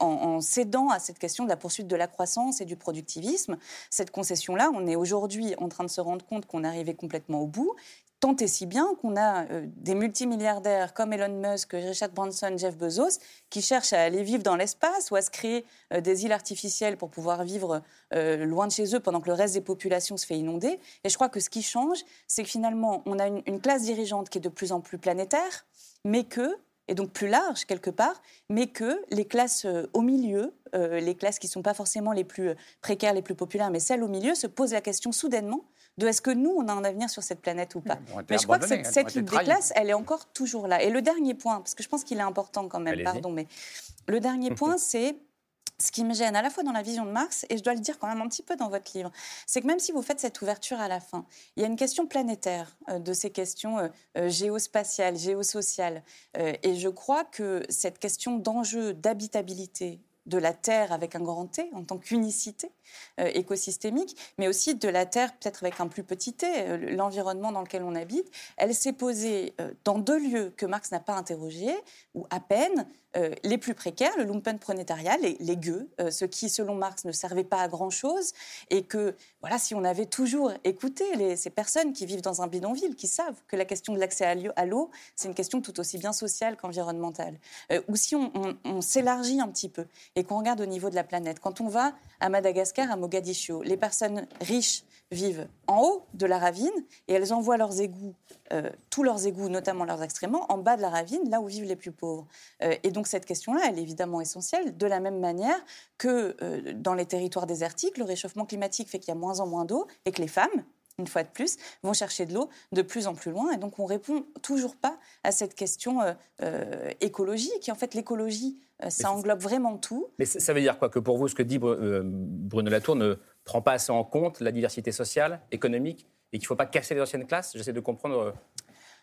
en, cédant à cette question de la poursuite de la croissance et du productivisme, cette concession-là, on est aujourd'hui en train de se rendre compte qu'on arrivé complètement au bout. Tant et si bien qu'on a euh, des multimilliardaires comme Elon Musk, Richard Branson, Jeff Bezos, qui cherchent à aller vivre dans l'espace ou à se créer euh, des îles artificielles pour pouvoir vivre euh, loin de chez eux pendant que le reste des populations se fait inonder. Et je crois que ce qui change, c'est que finalement, on a une, classe dirigeante qui est de plus en plus planétaire, mais que et donc plus large quelque part, mais que les classes au milieu, les classes qui ne sont pas forcément les plus précaires, les plus populaires, mais celles au milieu, se posent la question soudainement de est-ce que nous, on a un avenir sur cette planète ou pas. Mais je crois que cette, cette lutte des classes, elle est encore toujours là. Et le dernier point, parce que je pense qu'il est important quand même, pardon, mais le dernier point, (laughs) c'est ce qui me gêne à la fois dans la vision de Marx, et je dois le dire quand même un petit peu dans votre livre, c'est que même si vous faites cette ouverture à la fin, il y a une question planétaire euh, de ces questions euh, euh, géospatiales, géosociales. et je crois que cette question d'enjeu d'habitabilité de la Terre avec un grand T en tant qu'unicité écosystémique, mais aussi de la Terre peut-être avec un plus petit T, l'environnement dans lequel on habite, elle s'est posée dans deux lieux que Marx n'a pas interrogés, ou à peine, euh, les plus précaires, le lumpenprolétariat, les, les gueux, euh, ceux qui, selon Marx, ne servaient pas à grand-chose, et que, voilà, si on avait toujours écouté ces personnes qui vivent dans un bidonville, qui savent que la question de l'accès à l'eau, c'est une question tout aussi bien sociale qu'environnementale, euh, ou si on s'élargit un petit peu et qu'on regarde au niveau de la planète, quand on va à Madagascar, à Mogadiscio, les personnes riches vivent en haut de la ravine et elles envoient leurs égouts, euh, tous leurs égouts, notamment leurs excréments, en bas de la ravine, là où vivent les plus pauvres. Euh, et donc cette question-là, elle est évidemment essentielle, de la même manière que euh, dans les territoires désertiques, le réchauffement climatique fait qu'il y a moins en moins d'eau et que les femmes, une fois de plus, vont chercher de l'eau de plus en plus loin. Et donc on répond toujours pas à cette question écologique. Et en fait, l'écologie, ça englobe vraiment tout. Mais ça veut dire quoi Que pour vous, ce que dit Bruno Latour ne prend pas assez en compte la diversité sociale, économique, et qu'il ne faut pas casser les anciennes classes J'essaie de comprendre. Euh.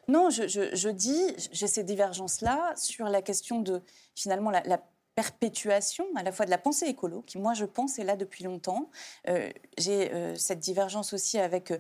Non, je, dis, j'ai ces divergences-là sur la question de finalement la, perpétuation à la fois de la pensée écolo, qui moi je pense est là depuis longtemps. Euh, j'ai euh, cette divergence aussi avec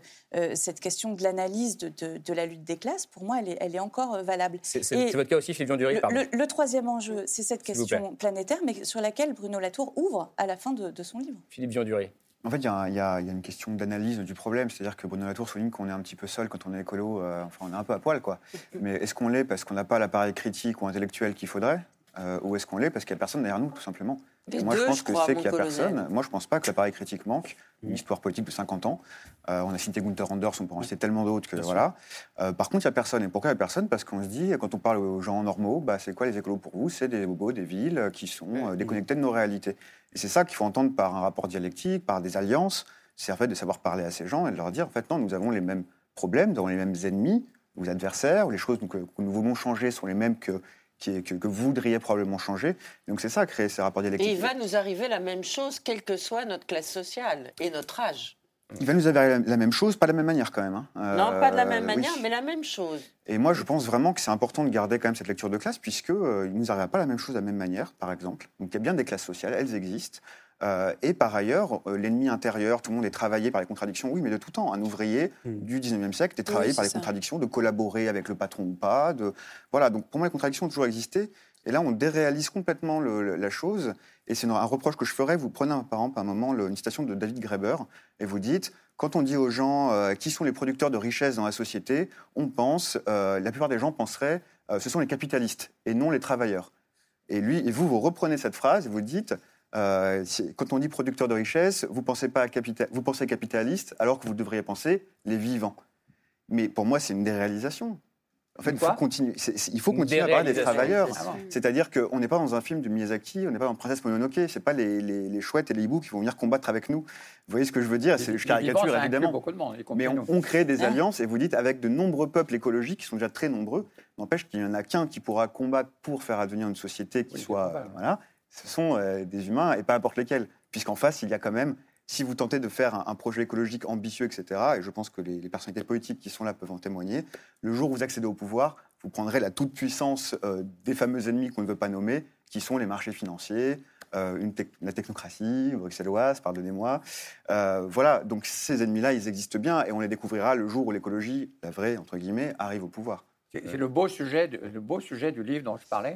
cette question de l'analyse de, la lutte des classes. Pour moi, elle est, elle est encore valable. C'est votre cas aussi, Philippe Dury, le, le, troisième enjeu, c'est cette question planétaire, mais sur laquelle Bruno Latour ouvre à la fin de, son livre. Philippe Viandury. En fait, il y, a une question d'analyse du problème. C'est-à-dire que Bruno Latour souligne qu'on est un petit peu seul quand on est écolo. Euh, enfin, on est un peu à poil, quoi. (laughs) Mais est-ce qu'on l'est parce qu'on n'a pas l'appareil critique ou intellectuel qu'il faudrait euh, Ou est-ce qu'on l'est parce qu'il n'y a personne derrière nous, tout simplement? Moi, je pense que c'est qu'il n'y a personne. Moi, je ne pense pas que l'appareil critique manque. Une histoire politique de 50 ans. Euh, on a cité Gunther Anders, on peut en citer tellement d'autres que voilà. par contre, il n'y a personne. Et pourquoi il n'y a personne? Parce qu'on se dit, quand on parle aux gens normaux, bah, c'est quoi les écolos pour vous? C'est des bobos, des villes qui sont déconnectés de nos réalités. Et c'est ça qu'il faut entendre par un rapport dialectique, par des alliances c'est en fait de savoir parler à ces gens et de leur dire, en fait, non, nous avons les mêmes problèmes, nous avons les mêmes ennemis, ou adversaires, ou les choses que, nous voulons changer sont les mêmes que, que, que, vous voudriez probablement changer. Donc c'est ça, créer ces rapports dialectiques. Et il va nous arriver la même chose, quelle que soit notre classe sociale et notre âge. Il va nous arriver la même chose, pas de la même manière quand même. Hein. non, pas de la même euh, manière, mais la même chose. Et moi, je pense vraiment que c'est important de garder quand même cette lecture de classe, puisqu'il euh, il ne nous arrive pas la même chose de la même manière, par exemple. Donc il y a bien des classes sociales, elles existent. Euh, et par ailleurs, euh, l'ennemi intérieur, tout le monde est travaillé par les contradictions, oui, mais de tout temps. Un ouvrier hmm. du 19e siècle est travaillé par les contradictions de collaborer avec le patron ou pas. De... Voilà, donc pour moi, les contradictions ont toujours existé. Et là, on déréalise complètement la chose. Et c'est un reproche que je ferais. Vous prenez, par exemple, un moment une citation de David Graeber et vous dites quand on dit aux gens euh, qui sont les producteurs de richesse dans la société, on pense, la plupart des gens penseraient, ce sont les capitalistes et non les travailleurs. Et lui, et vous, vous reprenez cette phrase et vous dites, euh, quand on dit producteur de richesse, vous pensez, pas capital, vous pensez capitaliste alors que vous devriez penser les vivants. Mais pour moi, c'est une déréalisation. En fait, il faut continuer, il faut continuer à parler des travailleurs. C'est-à-dire qu'on n'est pas dans un film de Miyazaki, on n'est pas dans Princesse Mononoke, c'est pas les, les, chouettes et les hiboux qui vont venir combattre avec nous. Vous voyez ce que je veux dire? Je caricature évidemment. Mais on, on, crée des alliances et vous dites avec de nombreux peuples écologiques qui sont déjà très nombreux, n'empêche qu'il n'y en a qu'un qui pourra combattre pour faire advenir une société qui soit. Voilà ce sont euh, des humains et pas n'importe lesquels. Puisqu'en face, il y a quand même, si vous tentez de faire un, projet écologique ambitieux, etc., et je pense que les, personnalités politiques qui sont là peuvent en témoigner, le jour où vous accédez au pouvoir, vous prendrez la toute-puissance euh, des fameux ennemis qu'on ne veut pas nommer, qui sont les marchés financiers, euh, la technocratie bruxelloise, pardonnez-moi. voilà, donc ces ennemis-là, ils existent bien et on les découvrira le jour où l'écologie, la vraie, entre guillemets, arrive au pouvoir. C'est le beau sujet, le beau sujet du livre dont je parlais,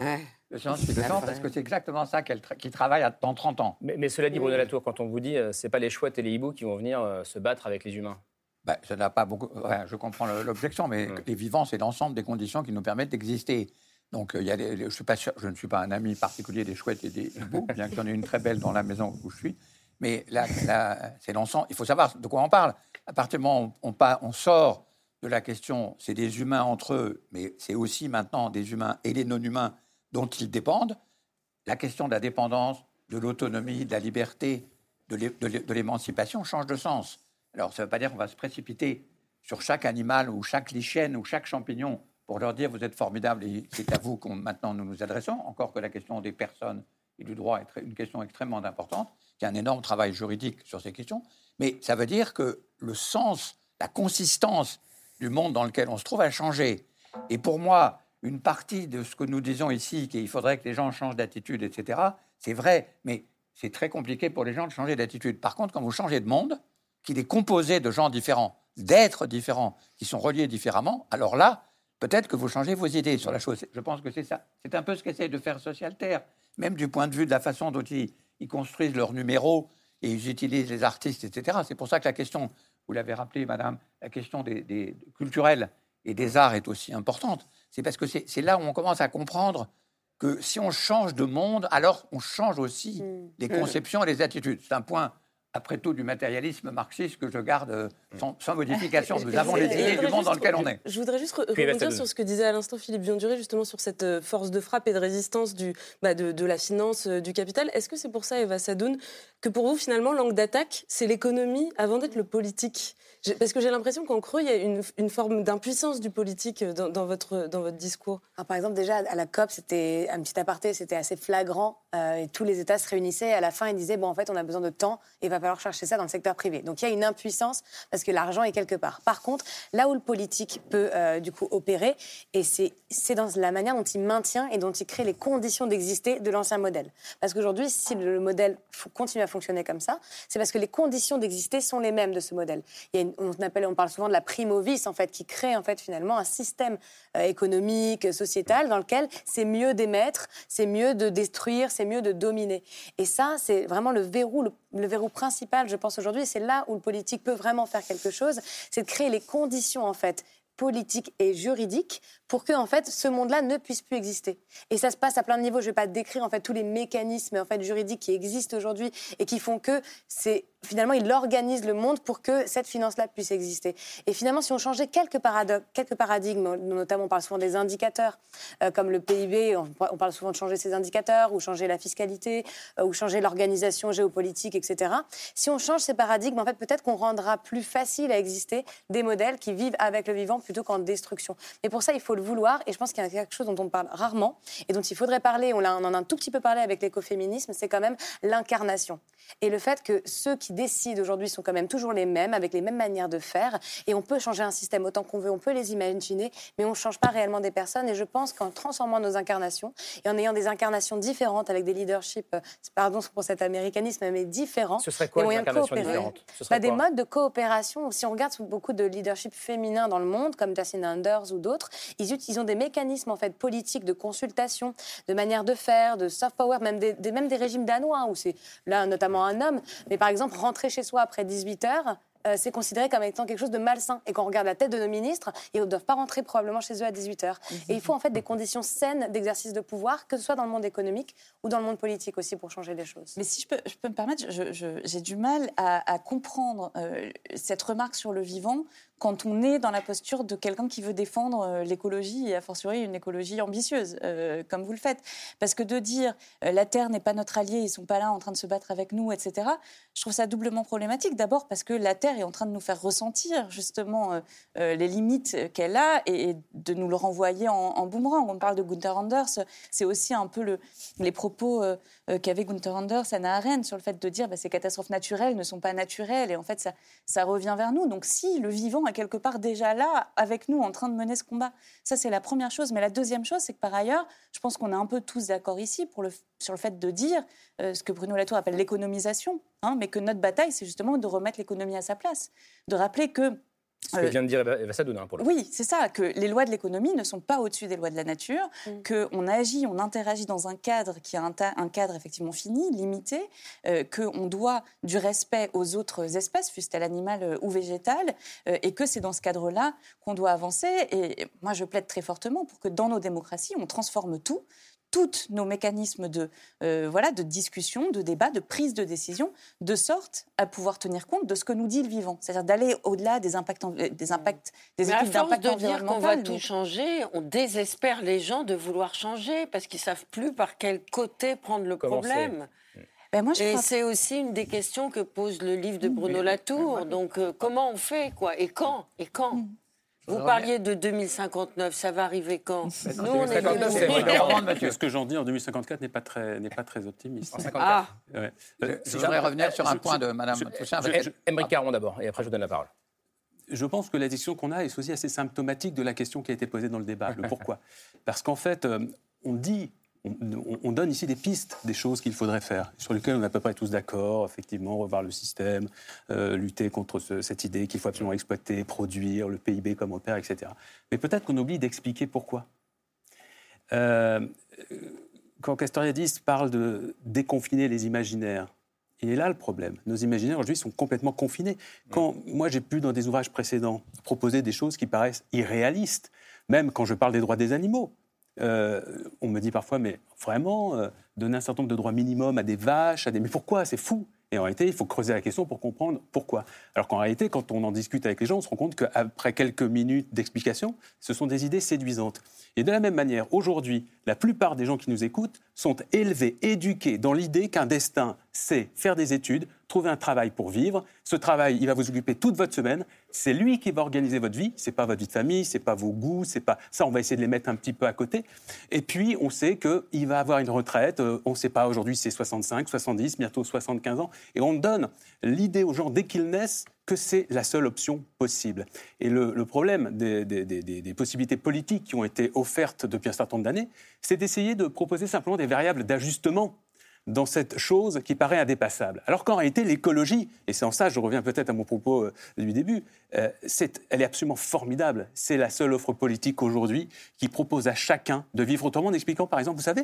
le science parce que c'est exactement ça qu'elle qui travaille dans 30 ans. Mais, cela dit, Bruno Latour, quand on vous dit, euh, c'est pas les chouettes et les hiboux qui vont venir euh, se battre avec les humains. Ben, ça n'a pas beaucoup. je comprends l'objection, mais les vivants, c'est l'ensemble des conditions qui nous permettent d'exister. Donc, il y a je, suis pas sûr, je ne suis pas un ami particulier des chouettes et des hiboux, bien qu'il y en ait une très belle dans la maison où je suis. Mais là, c'est l'ensemble. Il faut savoir de quoi on parle. À partir du moment où on, on sort de la question, c'est des humains entre eux, mais c'est aussi maintenant des humains et les non-humains dont ils dépendent. La question de la dépendance, de l'autonomie, de la liberté, de l'émancipation change de sens. Alors, ça ne veut pas dire qu'on va se précipiter sur chaque animal ou chaque lichène ou chaque champignon pour leur dire vous êtes formidable et c'est à vous qu'on maintenant nous nous adressons. Encore que la question des personnes et du droit est une question extrêmement importante. Il y a un énorme travail juridique sur ces questions. Mais ça veut dire que le sens, la consistance du monde dans lequel on se trouve a changé. Et pour moi, une partie de ce que nous disons ici, qu'il faudrait que les gens changent d'attitude, etc., c'est vrai, mais c'est très compliqué pour les gens de changer d'attitude. Par contre, quand vous changez de monde, qu'il est composé de gens différents, d'êtres différents, qui sont reliés différemment, alors là, peut-être que vous changez vos idées sur la chose. Je pense que c'est ça. C'est un peu ce qu'essaye de faire Socialterre, même du point de vue de la façon dont ils, construisent leurs numéros et ils utilisent les artistes, etc. C'est pour ça que la question, vous l'avez rappelé, madame, la question des, des culturelle et des arts est aussi importante. C'est parce que c'est là où on commence à comprendre que si on change de monde, alors on change aussi mm. les conceptions et les attitudes. C'est un point après tout, du matérialisme marxiste que je garde euh, sans, modification. Nous avons les idées du monde dans lequel on est. Je voudrais juste rebondir sur ce que disait à l'instant Philippe Bionduré, justement sur cette euh, force de frappe et de résistance du, bah, de, la finance, euh, du capital. Est-ce que c'est pour ça, Eva Sadoun, que pour vous, finalement, l'angle d'attaque, c'est l'économie avant d'être le politique? Parce que j'ai l'impression qu'en creux, il y a une, forme d'impuissance du politique dans, votre, dans votre discours. par exemple, déjà, à la COP, c'était un petit aparté, c'était assez flagrant. et tous les États se réunissaient. Et à la fin, ils disaient, bon, en fait, on a besoin de temps et il va falloir chercher ça dans le secteur privé. Donc, il y a une impuissance parce que l'argent est quelque part. Par contre, là où le politique peut, euh, du coup, opérer, et c'est dans la manière dont il maintient et dont il crée les conditions d'exister de l'ancien modèle. Parce qu'aujourd'hui, si le modèle continue à fonctionner comme ça, c'est parce que les conditions d'exister sont les mêmes de ce modèle. On, appelle, on parle souvent de la primovis, en fait, qui crée en fait finalement un système euh, économique, sociétal, dans lequel c'est mieux d'émettre, c'est mieux de détruire, c'est mieux de dominer. Et ça, c'est vraiment le verrou, le, verrou principal, je pense aujourd'hui, c'est là où le politique peut vraiment faire quelque chose, c'est de créer les conditions en fait politiques et juridiques pour que en fait ce monde-là ne puisse plus exister. Et ça se passe à plein de niveaux. Je ne vais pas décrire en fait tous les mécanismes en fait juridiques qui existent aujourd'hui et qui font que c'est finalement il organise le monde pour que cette finance-là puisse exister. Et finalement, si on changeait quelques, quelques paradigmes, notamment on parle souvent des indicateurs euh, comme le PIB, on, parle souvent de changer ces indicateurs ou changer la fiscalité euh, ou changer l'organisation géopolitique, etc. Si on change ces paradigmes, en fait peut-être qu'on rendra plus facile à exister des modèles qui vivent avec le vivant plutôt qu'en destruction. Mais pour ça, il faut vouloir. Et je pense qu'il y a quelque chose dont on parle rarement et dont il faudrait parler, on, en a un tout petit peu parlé avec l'écoféminisme, c'est quand même l'incarnation. Et le fait que ceux qui décident aujourd'hui sont quand même toujours les mêmes, avec les mêmes manières de faire. Et on peut changer un système autant qu'on veut, on peut les imaginer, mais on ne change pas réellement des personnes. Et je pense qu'en transformant nos incarnations et en ayant des incarnations différentes avec des leaderships, euh, pardon pour cet américanisme, mais différents, Ce serait quoi, des moyens de coopérer, bah, des modes de coopération. Si on regarde beaucoup de leadership féminin dans le monde, comme Jacinda Anders ou d'autres, ils ils ont des mécanismes en fait politiques de consultation, de manière de faire, de soft power, même des, même des régimes danois où c'est là notamment un homme. Mais par exemple, rentrer chez soi après 18 heures, euh, c'est considéré comme étant quelque chose de malsain. Et quand on regarde la tête de nos ministres, ils ne doivent pas rentrer probablement chez eux à 18h. Et il faut en fait des conditions saines d'exercice de pouvoir, que ce soit dans le monde économique ou dans le monde politique aussi, pour changer les choses. Mais si je peux, je peux me permettre, j'ai du mal à, comprendre euh, cette remarque sur le vivant quand on est dans la posture de quelqu'un qui veut défendre euh, l'écologie et a fortiori une écologie ambitieuse, comme vous le faites. Parce que de dire la Terre n'est pas notre allié, ils sont pas là en train de se battre avec nous, etc., je trouve ça doublement problématique. D'abord parce que la Terre est en train de nous faire ressentir justement euh, euh, les limites qu'elle a et, de nous le renvoyer en, boomerang. On parle de Gunther Anders, c'est aussi un peu le, les propos euh, qu'avait Gunther Anders, Anna Arendt, sur le fait de dire que bah, ces catastrophes naturelles ne sont pas naturelles et en fait ça, ça revient vers nous. Donc si le vivant est quelque part déjà là avec nous en train de mener ce combat, ça c'est la première chose. Mais la deuxième chose, c'est que par ailleurs, je pense qu'on est un peu tous d'accord ici sur le fait de dire ce que Bruno Latour appelle l'économisation, hein, mais que notre bataille, c'est justement de remettre l'économie à sa place de rappeler que ce que vient de dire Eva Sadoun, pour le Oui, c'est ça, que les lois de l'économie ne sont pas au-dessus des lois de la nature, mm. qu'on agit, on interagit dans un cadre qui est un, un cadre effectivement fini, limité, euh, qu'on doit du respect aux autres espèces, fût-elle animale euh, ou végétale, euh, et que c'est dans ce cadre-là qu'on doit avancer. Et moi, je plaide très fortement pour que dans nos démocraties, on transforme tout, tous nos mécanismes de, euh, voilà, de discussion, de débat, de prise de décision, de sorte à pouvoir tenir compte de ce que nous dit le vivant. C'est-à-dire d'aller au-delà des impacts, euh, des impacts, des études d'impact de dire qu'on va tout changer, on désespère les gens de vouloir changer parce qu'ils savent plus par quel côté prendre le problème. Ben moi, et c'est aussi une des questions que pose le livre de Bruno Latour. Donc, euh, comment on fait, quoi? Et quand? Et quand? Mm. Vous parliez de 2059, ça va arriver quand Nous, on est Ce que j'en dis en 2054 n'est pas très, n'est pas très optimiste. Ah. Ouais. Je, voudrais revenir sur un point de Mme Toussaint. Émeric Caron d'abord, et après je vous donne la parole. Je pense que la discussion qu'on a est aussi assez symptomatique de la question qui a été posée dans le débat. Le pourquoi (laughs) Parce qu'en fait, euh, on dit on, donne ici des pistes des choses qu'il faudrait faire, sur lesquelles on est à peu près tous d'accord, effectivement, revoir le système, euh, lutter contre cette idée qu'il faut absolument exploiter, produire, le PIB comme opère, etc. Mais peut-être qu'on oublie d'expliquer pourquoi. Euh, quand Castoriadis parle de déconfiner les imaginaires, il est là le problème. Nos imaginaires aujourd'hui sont complètement confinés. Quand moi j'ai pu dans des ouvrages précédents proposer des choses qui paraissent irréalistes, même quand je parle des droits des animaux, euh, on me dit parfois, mais vraiment, euh, donner un certain nombre de droits minimums à des vaches, à des... Mais pourquoi? C'est fou et en réalité, il faut creuser la question pour comprendre pourquoi. Alors qu'en réalité, quand on en discute avec les gens, on se rend compte qu'après quelques minutes d'explication, ce sont des idées séduisantes. Et de la même manière, aujourd'hui, la plupart des gens qui nous écoutent sont élevés, éduqués dans l'idée qu'un destin, c'est faire des études, trouver un travail pour vivre. Ce travail, il va vous occuper toute votre semaine. C'est lui qui va organiser votre vie. C'est pas votre vie de famille, c'est pas vos goûts, c'est pas ça. On va essayer de les mettre un petit peu à côté. Et puis, on sait qu'il va avoir une retraite. Euh, on ne sait pas aujourd'hui, c'est 65, 70, bientôt 75 ans. Et on donne l'idée aux gens dès qu'ils naissent que c'est la seule option possible. Et le, problème des, des, possibilités politiques qui ont été offertes depuis un certain nombre d'années, c'est d'essayer de proposer simplement des variables d'ajustement dans cette chose qui paraît indépassable. Alors qu'en réalité, l'écologie, et c'est en ça, je reviens peut-être à mon propos euh, du début, euh, elle est absolument formidable. C'est la seule offre politique aujourd'hui qui propose à chacun de vivre autrement en expliquant, par exemple, vous savez,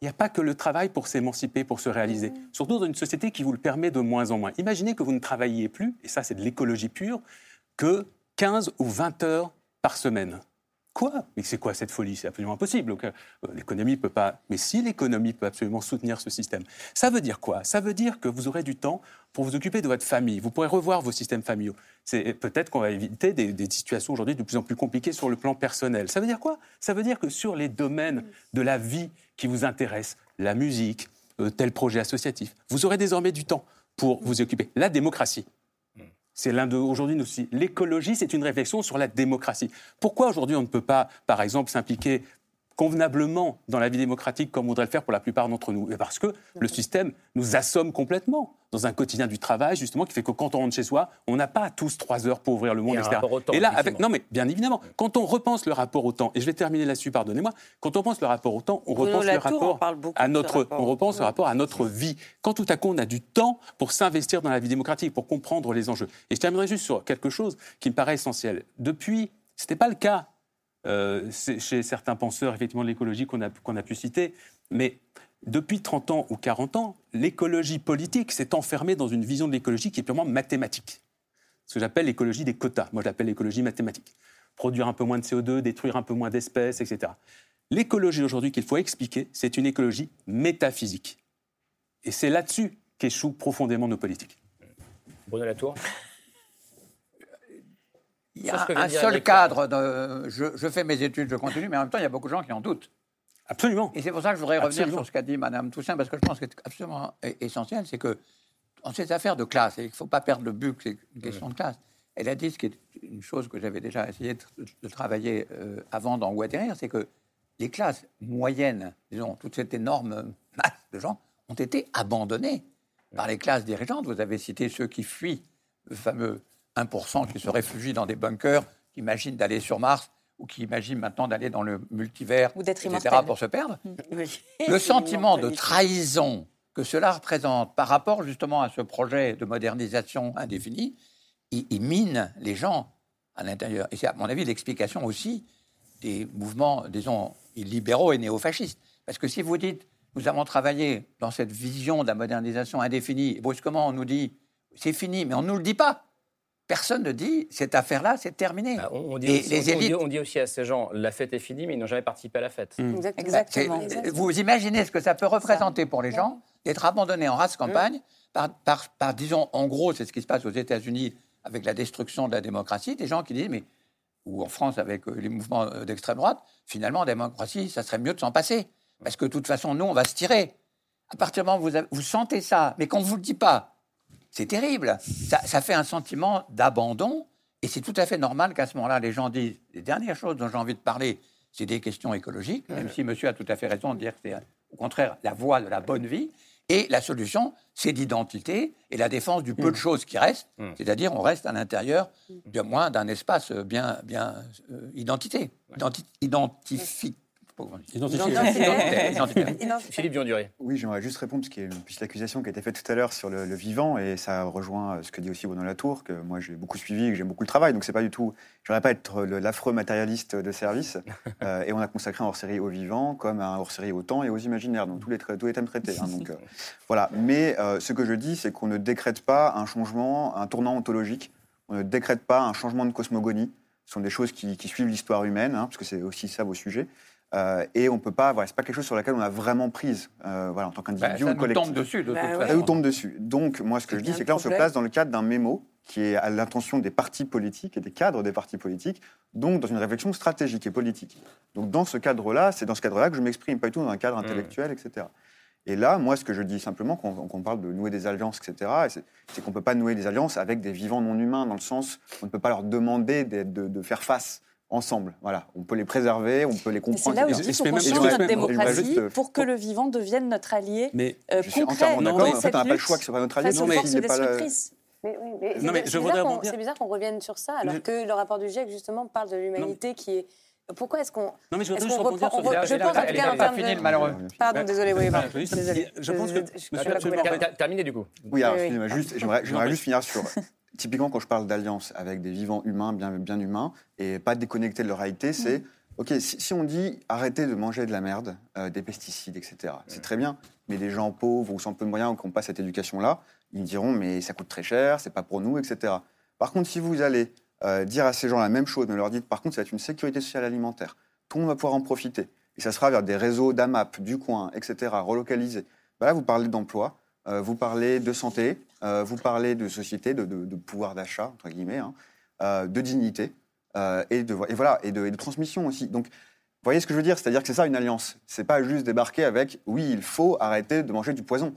il n'y a pas que le travail pour s'émanciper, pour se réaliser. Mmh. Surtout dans une société qui vous le permet de moins en moins. Imaginez que vous ne travailliez plus, et ça c'est de l'écologie pure, que 15 ou 20 heures par semaine. Quoi? Mais c'est quoi cette folie? C'est absolument impossible. Euh, l'économie peut pas. Mais si l'économie peut absolument soutenir ce système, ça veut dire quoi? Ça veut dire que vous aurez du temps pour vous occuper de votre famille. Vous pourrez revoir vos systèmes familiaux. C'est peut-être qu'on va éviter des, situations aujourd'hui de plus en plus compliquées sur le plan personnel. Ça veut dire quoi? Ça veut dire que sur les domaines de la vie qui vous intéressent, la musique, euh, tel projet associatif, vous aurez désormais du temps pour vous occuper. La démocratie. C'est l'un de aujourd'hui aussi. L'écologie, c'est une réflexion sur la démocratie. Pourquoi aujourd'hui on ne peut pas, par exemple, s'impliquer convenablement dans la vie démocratique comme on voudrait le faire pour la plupart d'entre nous Parce que le système nous assomme complètement dans un quotidien du travail, justement, qui fait que quand on rentre chez soi, on n'a pas tous trois heures pour ouvrir le monde, etc. et là, avec, non mais bien évidemment, quand on repense le rapport au temps, et je vais terminer là-dessus, pardonnez-moi, quand on pense le rapport au temps, on repense le rapport à notre, on repense le rapport à notre vie. Quand tout à coup on a du temps pour s'investir dans la vie démocratique, pour comprendre les enjeux. Et je terminerai juste sur quelque chose qui me paraît essentiel. Depuis, c'était pas le cas euh, chez certains penseurs, effectivement, de l'écologie qu'on a, a pu citer. Mais depuis 30 ans ou 40 ans, l'écologie politique s'est enfermée dans une vision de l'écologie qui est purement mathématique. Ce que j'appelle l'écologie des quotas. Moi, je l'appelle l'écologie mathématique. Produire un peu moins de CO2, détruire un peu moins d'espèces, etc. L'écologie aujourd'hui qu'il faut expliquer, c'est une écologie métaphysique. Et c'est là-dessus qu'échouent profondément nos politiques. Bruno Latour il y a un seul cadre. De, je, fais mes études, je continue, mais en même temps, il y a beaucoup de gens qui en doutent. Absolument. Et c'est pour ça que je voudrais revenir sur ce qu'a dit Mme Toussaint, parce que je pense que c'est absolument essentiel, c'est que en cette affaire de classe, et il ne faut pas perdre le but c'est une question de classe, elle a dit ce qui est une chose que j'avais déjà essayé de, travailler euh, avant dans Où c'est que les classes moyennes, disons, toute cette énorme masse de gens, ont été abandonnées par les classes dirigeantes. Vous avez cité ceux qui fuient le fameux 1% qui se réfugient dans des bunkers, qui imaginent d'aller sur Mars ou qui imaginent maintenant d'aller dans le multivers, etc., pour se perdre. (laughs) Le sentiment de trahison que cela représente par rapport justement à ce projet de modernisation indéfinie, il, mine les gens à l'intérieur. Et c'est à mon avis l'explication aussi des mouvements, disons, libéraux et néofascistes. Parce que si vous dites, nous avons travaillé dans cette vision de la modernisation indéfinie, et brusquement on nous dit, c'est fini, mais on ne nous le dit pas personne ne dit cette affaire-là, c'est terminé. Bah, on, dit aussi, on, dit, aussi, à ces gens, la fête est finie, mais ils n'ont jamais participé à la fête. Mmh. Exactement. Vous imaginez ce que ça peut représenter pour les gens d'être abandonnés en race campagne mmh. par, disons, en gros, c'est ce qui se passe aux États-Unis avec la destruction de la démocratie, des gens qui disent, mais ou en France avec euh, les mouvements euh, d'extrême droite, finalement, en démocratie, ça serait mieux de s'en passer. Parce que de toute façon, nous, on va se tirer. à partir du moment où vous, vous sentez ça, mais qu'on ne vous le dit pas, c'est terrible. Ça, ça, fait un sentiment d'abandon. Et c'est tout à fait normal qu'à ce moment-là, les gens disent les dernières choses dont j'ai envie de parler, c'est des questions écologiques, même si monsieur a tout à fait raison de dire que c'est au contraire la voie de la bonne vie. Et la solution, c'est l'identité et la défense du peu de mm. choses qui restent, mm. c'est-à-dire on reste à l'intérieur de moins d'un espace bien, bien euh, identité, identifié, Philippe Bionduré. Oui, j'aimerais juste répondre, parce qu'il y a une petite accusation qui a été faite tout à l'heure sur le, vivant, et ça rejoint ce que dit aussi Bruno Latour, que moi j'ai beaucoup suivi et que j'aime beaucoup le travail, donc c'est pas du tout. Je pas être l'affreux matérialiste de service, (laughs) euh, et on a consacré un hors-série au vivant, comme un hors-série au temps et aux imaginaires, donc tous les, tous les thèmes traités. Hein, donc, euh, voilà. Mais euh, ce que je dis, c'est qu'on ne décrète pas un changement, un tournant ontologique, on ne décrète pas un changement de cosmogonie. Ce sont des choses qui, suivent l'histoire humaine, hein, parce que c'est aussi ça vos sujets. Euh, et on peut pas, voilà, c'est pas quelque chose sur lequel on a vraiment prise, euh, voilà, en tant qu'individu bah, ou collectif. Ça tombe dessus, de toute façon. Ça nous tombe dessus. Donc, moi, ce que je dis, c'est que là, on se place dans le cadre d'un mémo qui est à l'intention des partis politiques et des cadres des partis politiques, donc dans une réflexion stratégique et politique. Donc, dans ce cadre-là, c'est dans ce cadre-là que je m'exprime, pas du tout dans un cadre mmh. intellectuel, etc. Et là, moi, ce que je dis simplement, quand on parle de nouer des alliances, etc., c'est qu'on ne peut pas nouer des alliances avec des vivants non humains, dans le sens, on ne peut pas leur demander de, de faire face ensemble. Voilà, on peut les préserver, on peut les comprendre. C'est là aussi qu'il faut qu'on change notre démocratie pour que le vivant devienne notre allié mais, euh, concret. En en fait, on n'a pas le choix que ce soit notre allié. Non, mais, mais, c'est bizarre qu'on revienne sur ça, alors que le rapport du GIEC, justement, parle de l'humanité qui est pourquoi est-ce qu'on. Non, mais je voudrais juste rebondir sur Je pense en tout cas en termes de. malheureux. Pardon, désolé, oui, Je pense que. Terminé du coup. Oui, alors, j'aimerais juste finir sur (laughs) typiquement, quand je parle d'alliance avec des vivants humains, bien, bien humains, et pas déconnectés de leur réalité, c'est mm. OK, si, on dit arrêtez de manger de la merde, euh, des pesticides, etc., c'est très bien, mais les gens pauvres ou sans peu de moyens ou qui n'ont pas cette éducation-là, ils diront mais ça coûte très cher, c'est pas pour nous, etc. Par contre, si vous allez euh, dire à ces gens la même chose, mais leur dites par contre, ça va être une sécurité sociale alimentaire, tout le monde va pouvoir en profiter, et ça sera vers des réseaux d'AMAP, du coin, etc., relocalisés. Bah là, vous parlez d'emploi, euh, vous parlez de santé, euh, vous parlez de société, de, pouvoir d'achat, entre guillemets, hein, euh, de dignité, et, de, et, voilà, et de, transmission aussi. Donc, vous voyez ce que je veux dire? C'est-à-dire que c'est ça une alliance. C'est pas juste débarquer avec oui, il faut arrêter de manger du poison.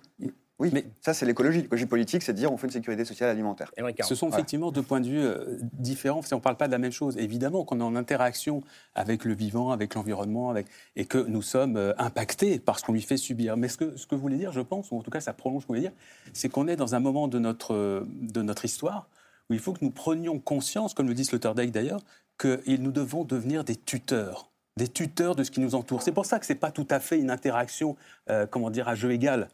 Oui, mais ça c'est l'écologie. L'écologie politique, c'est de dire on fait une sécurité sociale alimentaire. Ce sont effectivement deux points de vue euh, différents. On ne parle pas de la même chose. Évidemment qu'on est en interaction avec le vivant, avec l'environnement, avec... et que nous sommes euh, impactés par ce qu'on lui fait subir. Mais ce que, ce que vous voulez dire, je pense, ou en tout cas ça prolonge ce que vous voulez dire, c'est qu'on est dans un moment de notre, de notre histoire où il faut que nous prenions conscience, comme le dit Sloterdijk d'ailleurs, que nous devons devenir des tuteurs des tuteurs de ce qui nous entoure. C'est pour ça que ce n'est pas tout à fait une interaction, euh, comment dire, à jeu égal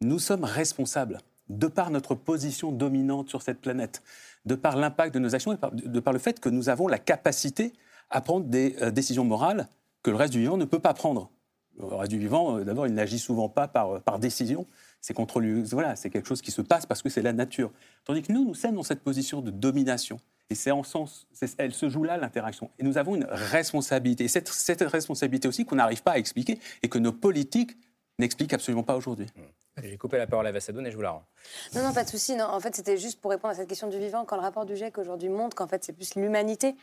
nous sommes responsables, de par notre position dominante sur cette planète, de par l'impact de nos actions et de par le fait que nous avons la capacité à prendre des euh, décisions morales que le reste du vivant ne peut pas prendre. Le reste du vivant, euh, d'abord, il n'agit souvent pas par, euh, décision. C'est contre. Voilà, c'est quelque chose qui se passe parce que c'est la nature. Tandis que nous, nous sommes dans cette position de domination. Et c'est en sens, elle se joue là l'interaction. Et nous avons une responsabilité. Et cette, cette responsabilité aussi qu'on n'arrive pas à expliquer et que nos politiques n'expliquent absolument pas aujourd'hui. J'ai coupé la parole à Vassadoun et je vous la rends. Non, non, pas de souci. En fait, c'était juste pour répondre à cette question du vivant. Quand le rapport du GIEC aujourd'hui montre qu'en fait, c'est plus l'humanité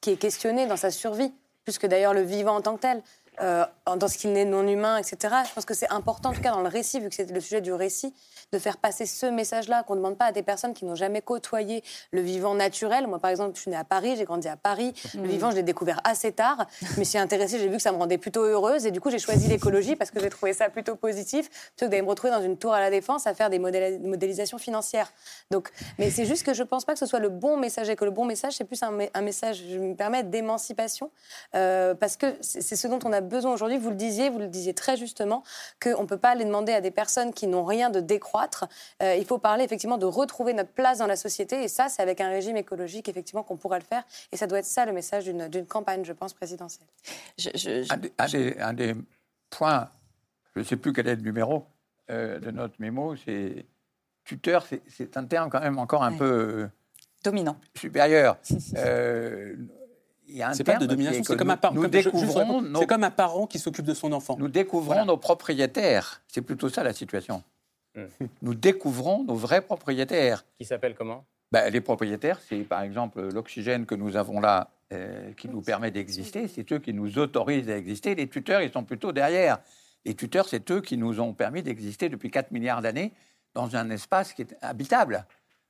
qui est questionnée dans sa survie, plus que d'ailleurs le vivant en tant que tel. Euh, dans ce qu'il n'est non humain, etc. Je pense que c'est important, en tout cas dans le récit, vu que c'est le sujet du récit, de faire passer ce message-là, qu'on ne demande pas à des personnes qui n'ont jamais côtoyé le vivant naturel. Moi, par exemple, je suis née à Paris, j'ai grandi à Paris. Le mmh. vivant, je l'ai découvert assez tard. Je me suis intéressée, j'ai vu que ça me rendait plutôt heureuse. Et du coup, j'ai choisi l'écologie parce que j'ai trouvé ça plutôt positif, plutôt que d'aller me retrouver dans une tour à la défense à faire des modélisations financières. Donc, mais c'est juste que je ne pense pas que ce soit le bon message et que le bon message, c'est plus un, message, je me permets, d'émancipation. Euh, parce que c'est ce dont on a besoin aujourd'hui. Vous le disiez, vous le disiez très justement, qu'on ne peut pas aller demander à des personnes qui n'ont rien de décroître euh, il faut parler effectivement de retrouver notre place dans la société. Et ça, c'est avec un régime écologique, effectivement, qu'on pourra le faire. Et ça doit être ça le message d'une campagne, je pense, présidentielle. Un, des, points, je ne sais plus quel est le numéro euh, de notre mémo, c'est tuteur, c'est un terme quand même encore un peu... Euh, C'est pas de domination, c'est comme, un parent. C'est comme un parent qui s'occupe de son enfant. Nous découvrons nos propriétaires. C'est plutôt ça la situation. Hmm. (laughs) Nous découvrons nos vrais propriétaires. Qui s'appellent comment? Ben, Les propriétaires, c'est par exemple l'oxygène que nous avons là, euh, qui nous permet d'exister. C'est eux qui nous autorisent à exister. Les tuteurs, ils sont plutôt derrière. Les tuteurs, c'est eux qui nous ont permis d'exister depuis 4 milliards d'années dans un espace qui est habitable.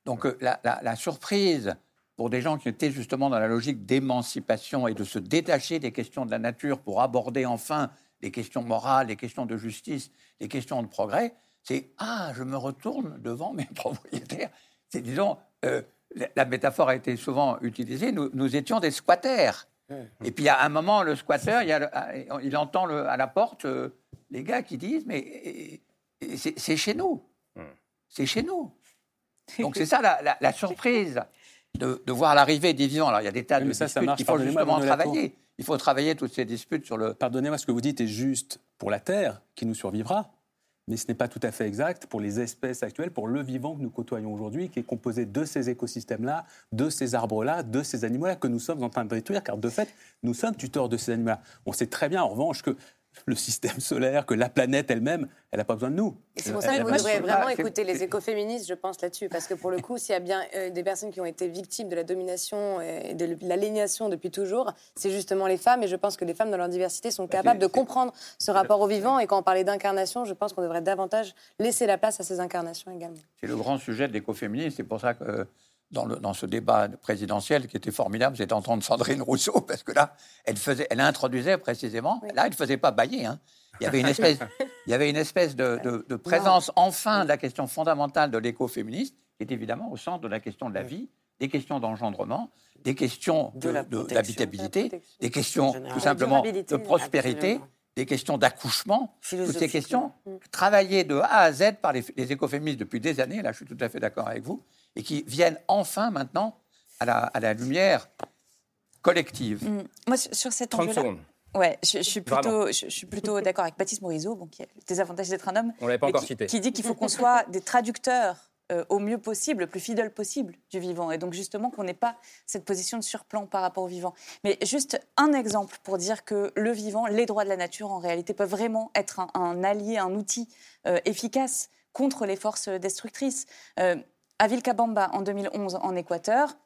Donc euh, la, surprise pour des gens qui étaient justement dans la logique d'émancipation et de se détacher des questions de la nature pour aborder enfin les questions morales, les questions de justice, les questions de progrès, c'est Ah, je me retourne devant mes (laughs) propriétaires. C'est, disons, euh, la, métaphore a été souvent utilisée, nous, étions des squatters. Et puis à un moment, le squatter, il, il entend à la porte euh, les gars qui disent Mais c'est chez nous. C'est chez nous. (laughs) Donc c'est ça la, surprise de, voir l'arrivée des vivants. Alors il y a des tas de ça, disputes qu'il faut justement travailler. Il faut travailler toutes ces disputes sur le. Pardonnez-moi, ce que vous dites est juste pour la Terre qui nous survivra, mais ce n'est pas tout à fait exact pour les espèces actuelles, pour le vivant que nous côtoyons aujourd'hui, qui est composé de ces écosystèmes-là, de ces arbres-là, de ces animaux-là que nous sommes en train de détruire, car de fait, nous sommes tuteurs de ces animaux-là. On sait très bien, en revanche, que le système solaire, que la planète elle-même, elle n'a pas besoin de nous. C'est pour ça que vous devrez vraiment écouter les écoféministes, je pense, là-dessus. Parce que pour le coup, s'il y a bien euh, des personnes qui ont été victimes de la domination et de l'aliénation depuis toujours, c'est justement les femmes. Et je pense que les femmes, dans leur diversité, sont capables de comprendre ce rapport au vivant. Et quand on parlait d'incarnation, je pense qu'on devrait davantage laisser la place à ces incarnations également. C'est le grand sujet de l'écoféminisme. C'est pour ça que dans, ce débat présidentiel qui était formidable, c'était entendre Sandrine Rousseau, parce que là, elle, faisait, elle introduisait précisément, là, elle ne faisait pas bailler. Hein. Il y avait une espèce, il y avait une espèce de, présence, enfin, de la question fondamentale de l'écoféminisme, qui est évidemment au centre de la question de la vie, des questions d'engendrement, des questions d'habitabilité, de, des questions tout simplement de prospérité. des questions d'accouchement, toutes ces questions mm. travaillées de A à Z par les, les écoféministes depuis des années, là je suis tout à fait d'accord avec vous, et qui viennent enfin maintenant à la, à la lumière collective. Mm. Moi, sur cette 30 secondes. Ouais, je, suis plutôt, je, suis plutôt d'accord avec Baptiste Morisot, bon, qui a des avantages d'être un homme. On l'avait pas encore qui, cité. Qui dit qu'il faut qu'on soit des traducteurs euh, au mieux possible, le plus fidèle possible du vivant. Et donc justement qu'on n'ait pas cette position de surplan par rapport au vivant. Mais juste un exemple pour dire que le vivant, les droits de la nature, en réalité, peuvent vraiment être un, allié, un outil euh, efficace contre les forces destructrices. Euh, à Vilcabamba, en 2011, en Équateur,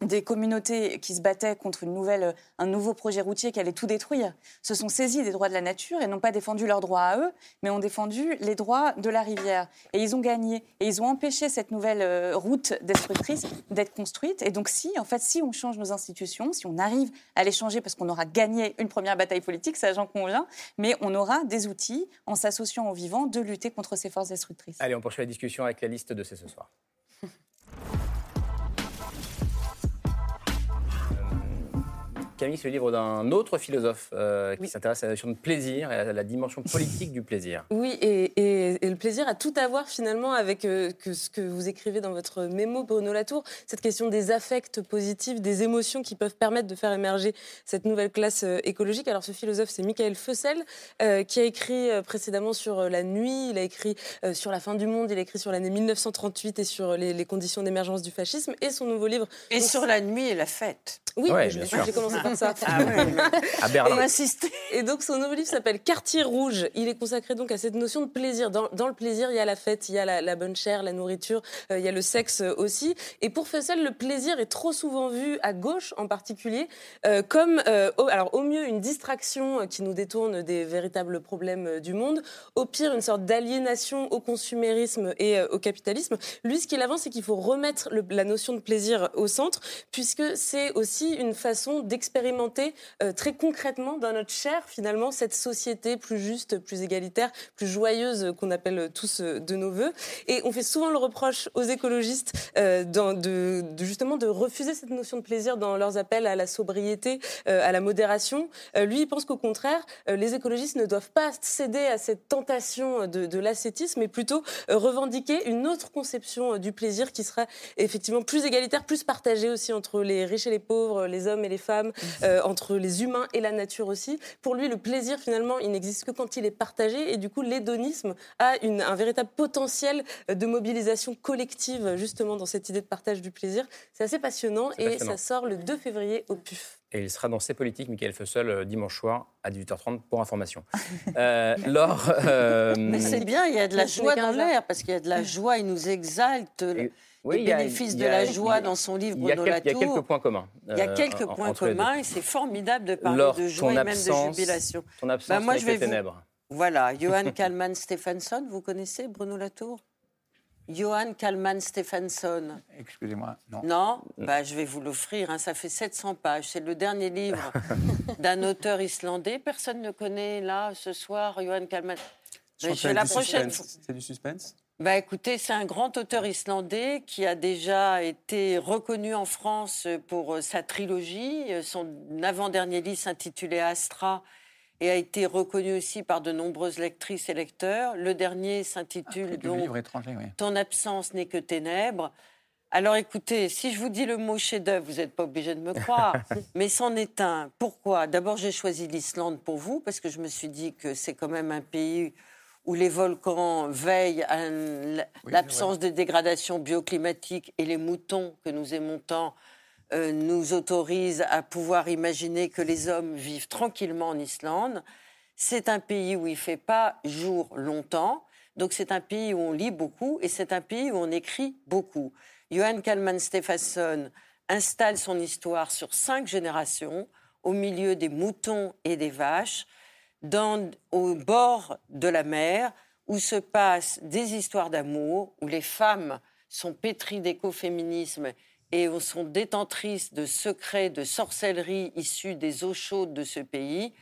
des communautés qui se battaient contre nouvelle, un nouveau projet routier qui allait tout détruire se sont saisis des droits de la nature et n'ont pas défendu leurs droits à eux, mais ont défendu les droits de la rivière. Et ils ont gagné. Et ils ont empêché cette nouvelle euh, route destructrice d'être construite. Et donc, si, en fait, si on change nos institutions, si on arrive à les changer parce qu'on aura gagné une première bataille politique, ça j'en conviens, mais on aura des outils, en s'associant aux vivants, de lutter contre ces forces destructrices. Allez, on poursuit la discussion avec la liste de ces ce soir. Camille, c'est le livre d'un autre philosophe euh, qui s'intéresse à la notion de plaisir et à la dimension politique du plaisir. Oui, et, le plaisir a tout à voir finalement avec euh, que ce que vous écrivez dans votre mémo, Bruno Latour, cette question des affects positifs, des émotions qui peuvent permettre de faire émerger cette nouvelle classe euh, écologique. Alors ce philosophe, c'est Michael Fessel, qui a écrit précédemment sur la nuit, il a écrit sur la fin du monde, il a écrit sur l'année 1938 et sur les, conditions d'émergence du fascisme, et son nouveau livre... Et sur la nuit et la fête. Oui, j'ai commencé ça. Ah à Berlin. Et, donc son nouveau livre s'appelle Quartier rouge. Il est consacré donc à cette notion de plaisir. Dans, le plaisir, il y a la fête, il y a la, bonne chair, la nourriture, euh, il y a le sexe aussi. Et pour Fessel, le plaisir est trop souvent vu à gauche en particulier euh, comme, euh, au, alors au mieux une distraction qui nous détourne des véritables problèmes du monde, au pire une sorte d'aliénation au consumérisme et au capitalisme. Lui, ce qu'il avance, c'est qu'il faut remettre la notion de plaisir au centre, puisque c'est aussi une façon d'expérimenter euh, très concrètement dans notre chair, finalement, cette société plus juste, plus égalitaire, plus joyeuse qu'on appelle tous euh, de nos voeux. Et on fait souvent le reproche aux écologistes euh, de, justement de refuser cette notion de plaisir dans leurs appels à la sobriété, à la modération. lui, il pense qu'au contraire, les écologistes ne doivent pas céder à cette tentation de, de l'ascétisme, mais plutôt revendiquer une autre conception du plaisir qui sera effectivement plus égalitaire, plus partagée aussi entre les riches et les pauvres, les hommes et les femmes euh, entre les humains et la nature aussi. Pour lui, le plaisir, finalement, il n'existe que quand il est partagé. Et du coup, l'hédonisme a une, un véritable potentiel de mobilisation collective, justement, dans cette idée de partage du plaisir. C'est assez passionnant et ça sort le 2 février au PUF. Et il sera dans ses politiques, Michael Fussel, euh, dimanche soir à 18h30 pour information. euh, (laughs) Laure. Euh, Mais c'est bien, il y a de la joie dans l'air, parce qu'il y a de la joie, il nous exalte oui, les bénéfices de la joie dans son livre Bruno Latour. Il y a quelques points communs. Il y a quelques points communs et c'est formidable de parler de joie et même de jubilation. Ton absence bah, moi, je vais ténèbres. Voilà, (laughs) Johan Kalman Stephenson, vous connaissez Bruno Latour? Johan Kalman Stephenson. Excusez-moi, non. Non? Bah, Je vais vous l'offrir, hein, ça fait 700 pages. C'est le dernier livre (laughs) d'un auteur islandais. Personne ne connaît là ce soir Johan Kalman. Je la prochaine. C'est du suspense? Bah écoutez, c'est un grand auteur islandais qui a déjà été reconnu en France pour euh, sa trilogie. Son avant-dernier livre s'intitulait Astra et a été reconnu aussi par de nombreuses lectrices et lecteurs. Le dernier s'intitule ah, donc Ton absence n'est que ténèbres. Alors écoutez, si je vous dis le mot chef-d'œuvre, vous n'êtes pas obligé de me croire, (laughs) mais c'en est un. Pourquoi? D'abord, j'ai choisi l'Islande pour vous parce que je me suis dit que c'est quand même un pays où les volcans veillent à l'absence de dégradation bioclimatique et les moutons que nous aimons tant euh, nous autorisent à pouvoir imaginer que les hommes vivent tranquillement en Islande. C'est un pays où il ne fait pas jour longtemps, donc c'est un pays où on lit beaucoup et c'est un pays où on écrit beaucoup. Johan Kalman Stephenson installe son histoire sur cinq générations, au milieu des moutons et des vaches, au bord de la mer, où se passent des histoires d'amour, où les femmes sont pétries d'écoféminisme et sont détentrices de secrets de sorcellerie issus des eaux chaudes de ce pays,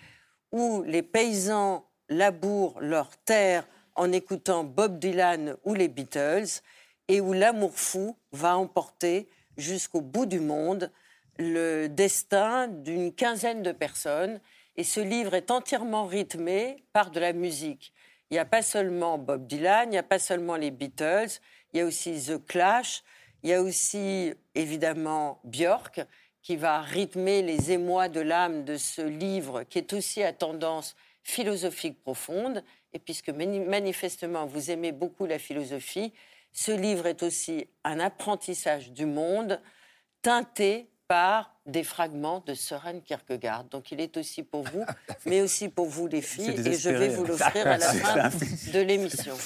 où les paysans labourent leurs terres en écoutant Bob Dylan ou les Beatles, et où l'amour fou va emporter jusqu'au bout du monde le destin d'une quinzaine de personnes et ce livre est entièrement rythmé par de la musique. Il n'y a pas seulement Bob Dylan, il n'y a pas seulement les Beatles, il y a aussi The Clash, il y a aussi évidemment Björk qui va rythmer les émois de l'âme de ce livre qui est aussi à tendance philosophique profonde. Et puisque manifestement vous aimez beaucoup la philosophie, ce livre est aussi un apprentissage du monde teinté par des fragments de Søren Kierkegaard. Donc il est aussi pour vous, (laughs) mais aussi pour vous les filles, et je vais vous l'offrir à la (laughs) fin de l'émission. (laughs)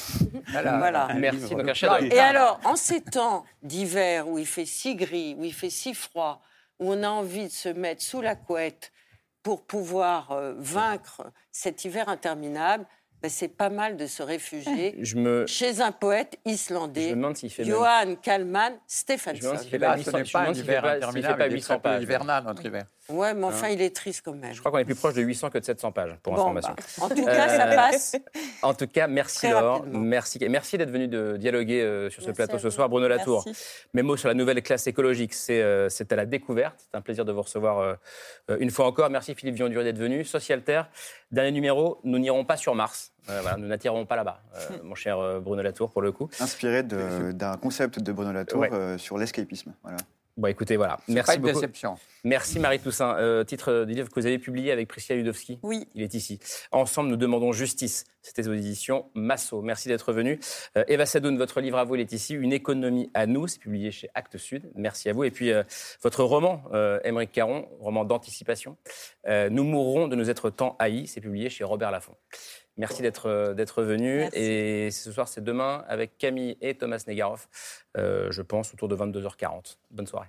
Voilà. Merci. et alors, en ces temps d'hiver où il fait si gris, où il fait si froid, où on a envie de se mettre sous la couette pour pouvoir euh, vaincre cet hiver interminable, ben, c'est pas mal de se réfugier chez un poète islandais, Johan Kalman Stephenson. Je me demande s'il fait pas 800 pages. hivernal, notre hiver. Ouais, mais enfin, hein il est triste quand même. Je crois qu'on est plus proche de 800 que de 700 pages, pour information. Bah, en tout cas, ça euh, passe. En tout cas, merci Laure. Merci, merci d'être venu de dialoguer euh, sur ce plateau ce soir. Bruno Latour, mes mots sur la nouvelle classe écologique, c'est euh, à la découverte. C'est un plaisir de vous recevoir une fois encore. Merci Philippe Vionduré d'être venu. Social Terre, dernier numéro, nous n'irons pas sur Mars. voilà, nous n'attirerons pas là-bas, (laughs) mon cher Bruno Latour, pour le coup. Inspiré d'un concept de Bruno Latour sur l'escapisme. Voilà. Bon, écoutez, voilà. Merci pas une déception. Merci Marie Toussaint. Euh, titre du livre que vous avez publié avec Priscilla Ludowski. Oui. Il est ici. Ensemble, nous demandons justice. C'était aux éditions Masso. Merci d'être venu. Euh, Eva Sadoun, votre livre à vous, il est ici. Une économie à nous. C'est publié chez Actes Sud. Merci à vous. Et puis, euh, votre roman, Émeric Caron, roman d'anticipation. nous mourrons de nous être tant haïs. C'est publié chez Robert Laffont. Merci d'être euh, d'être venu. Et ce soir, c'est demain avec Camille et Thomas Negaroff, euh, je pense, autour de 22h40. Bonne soirée.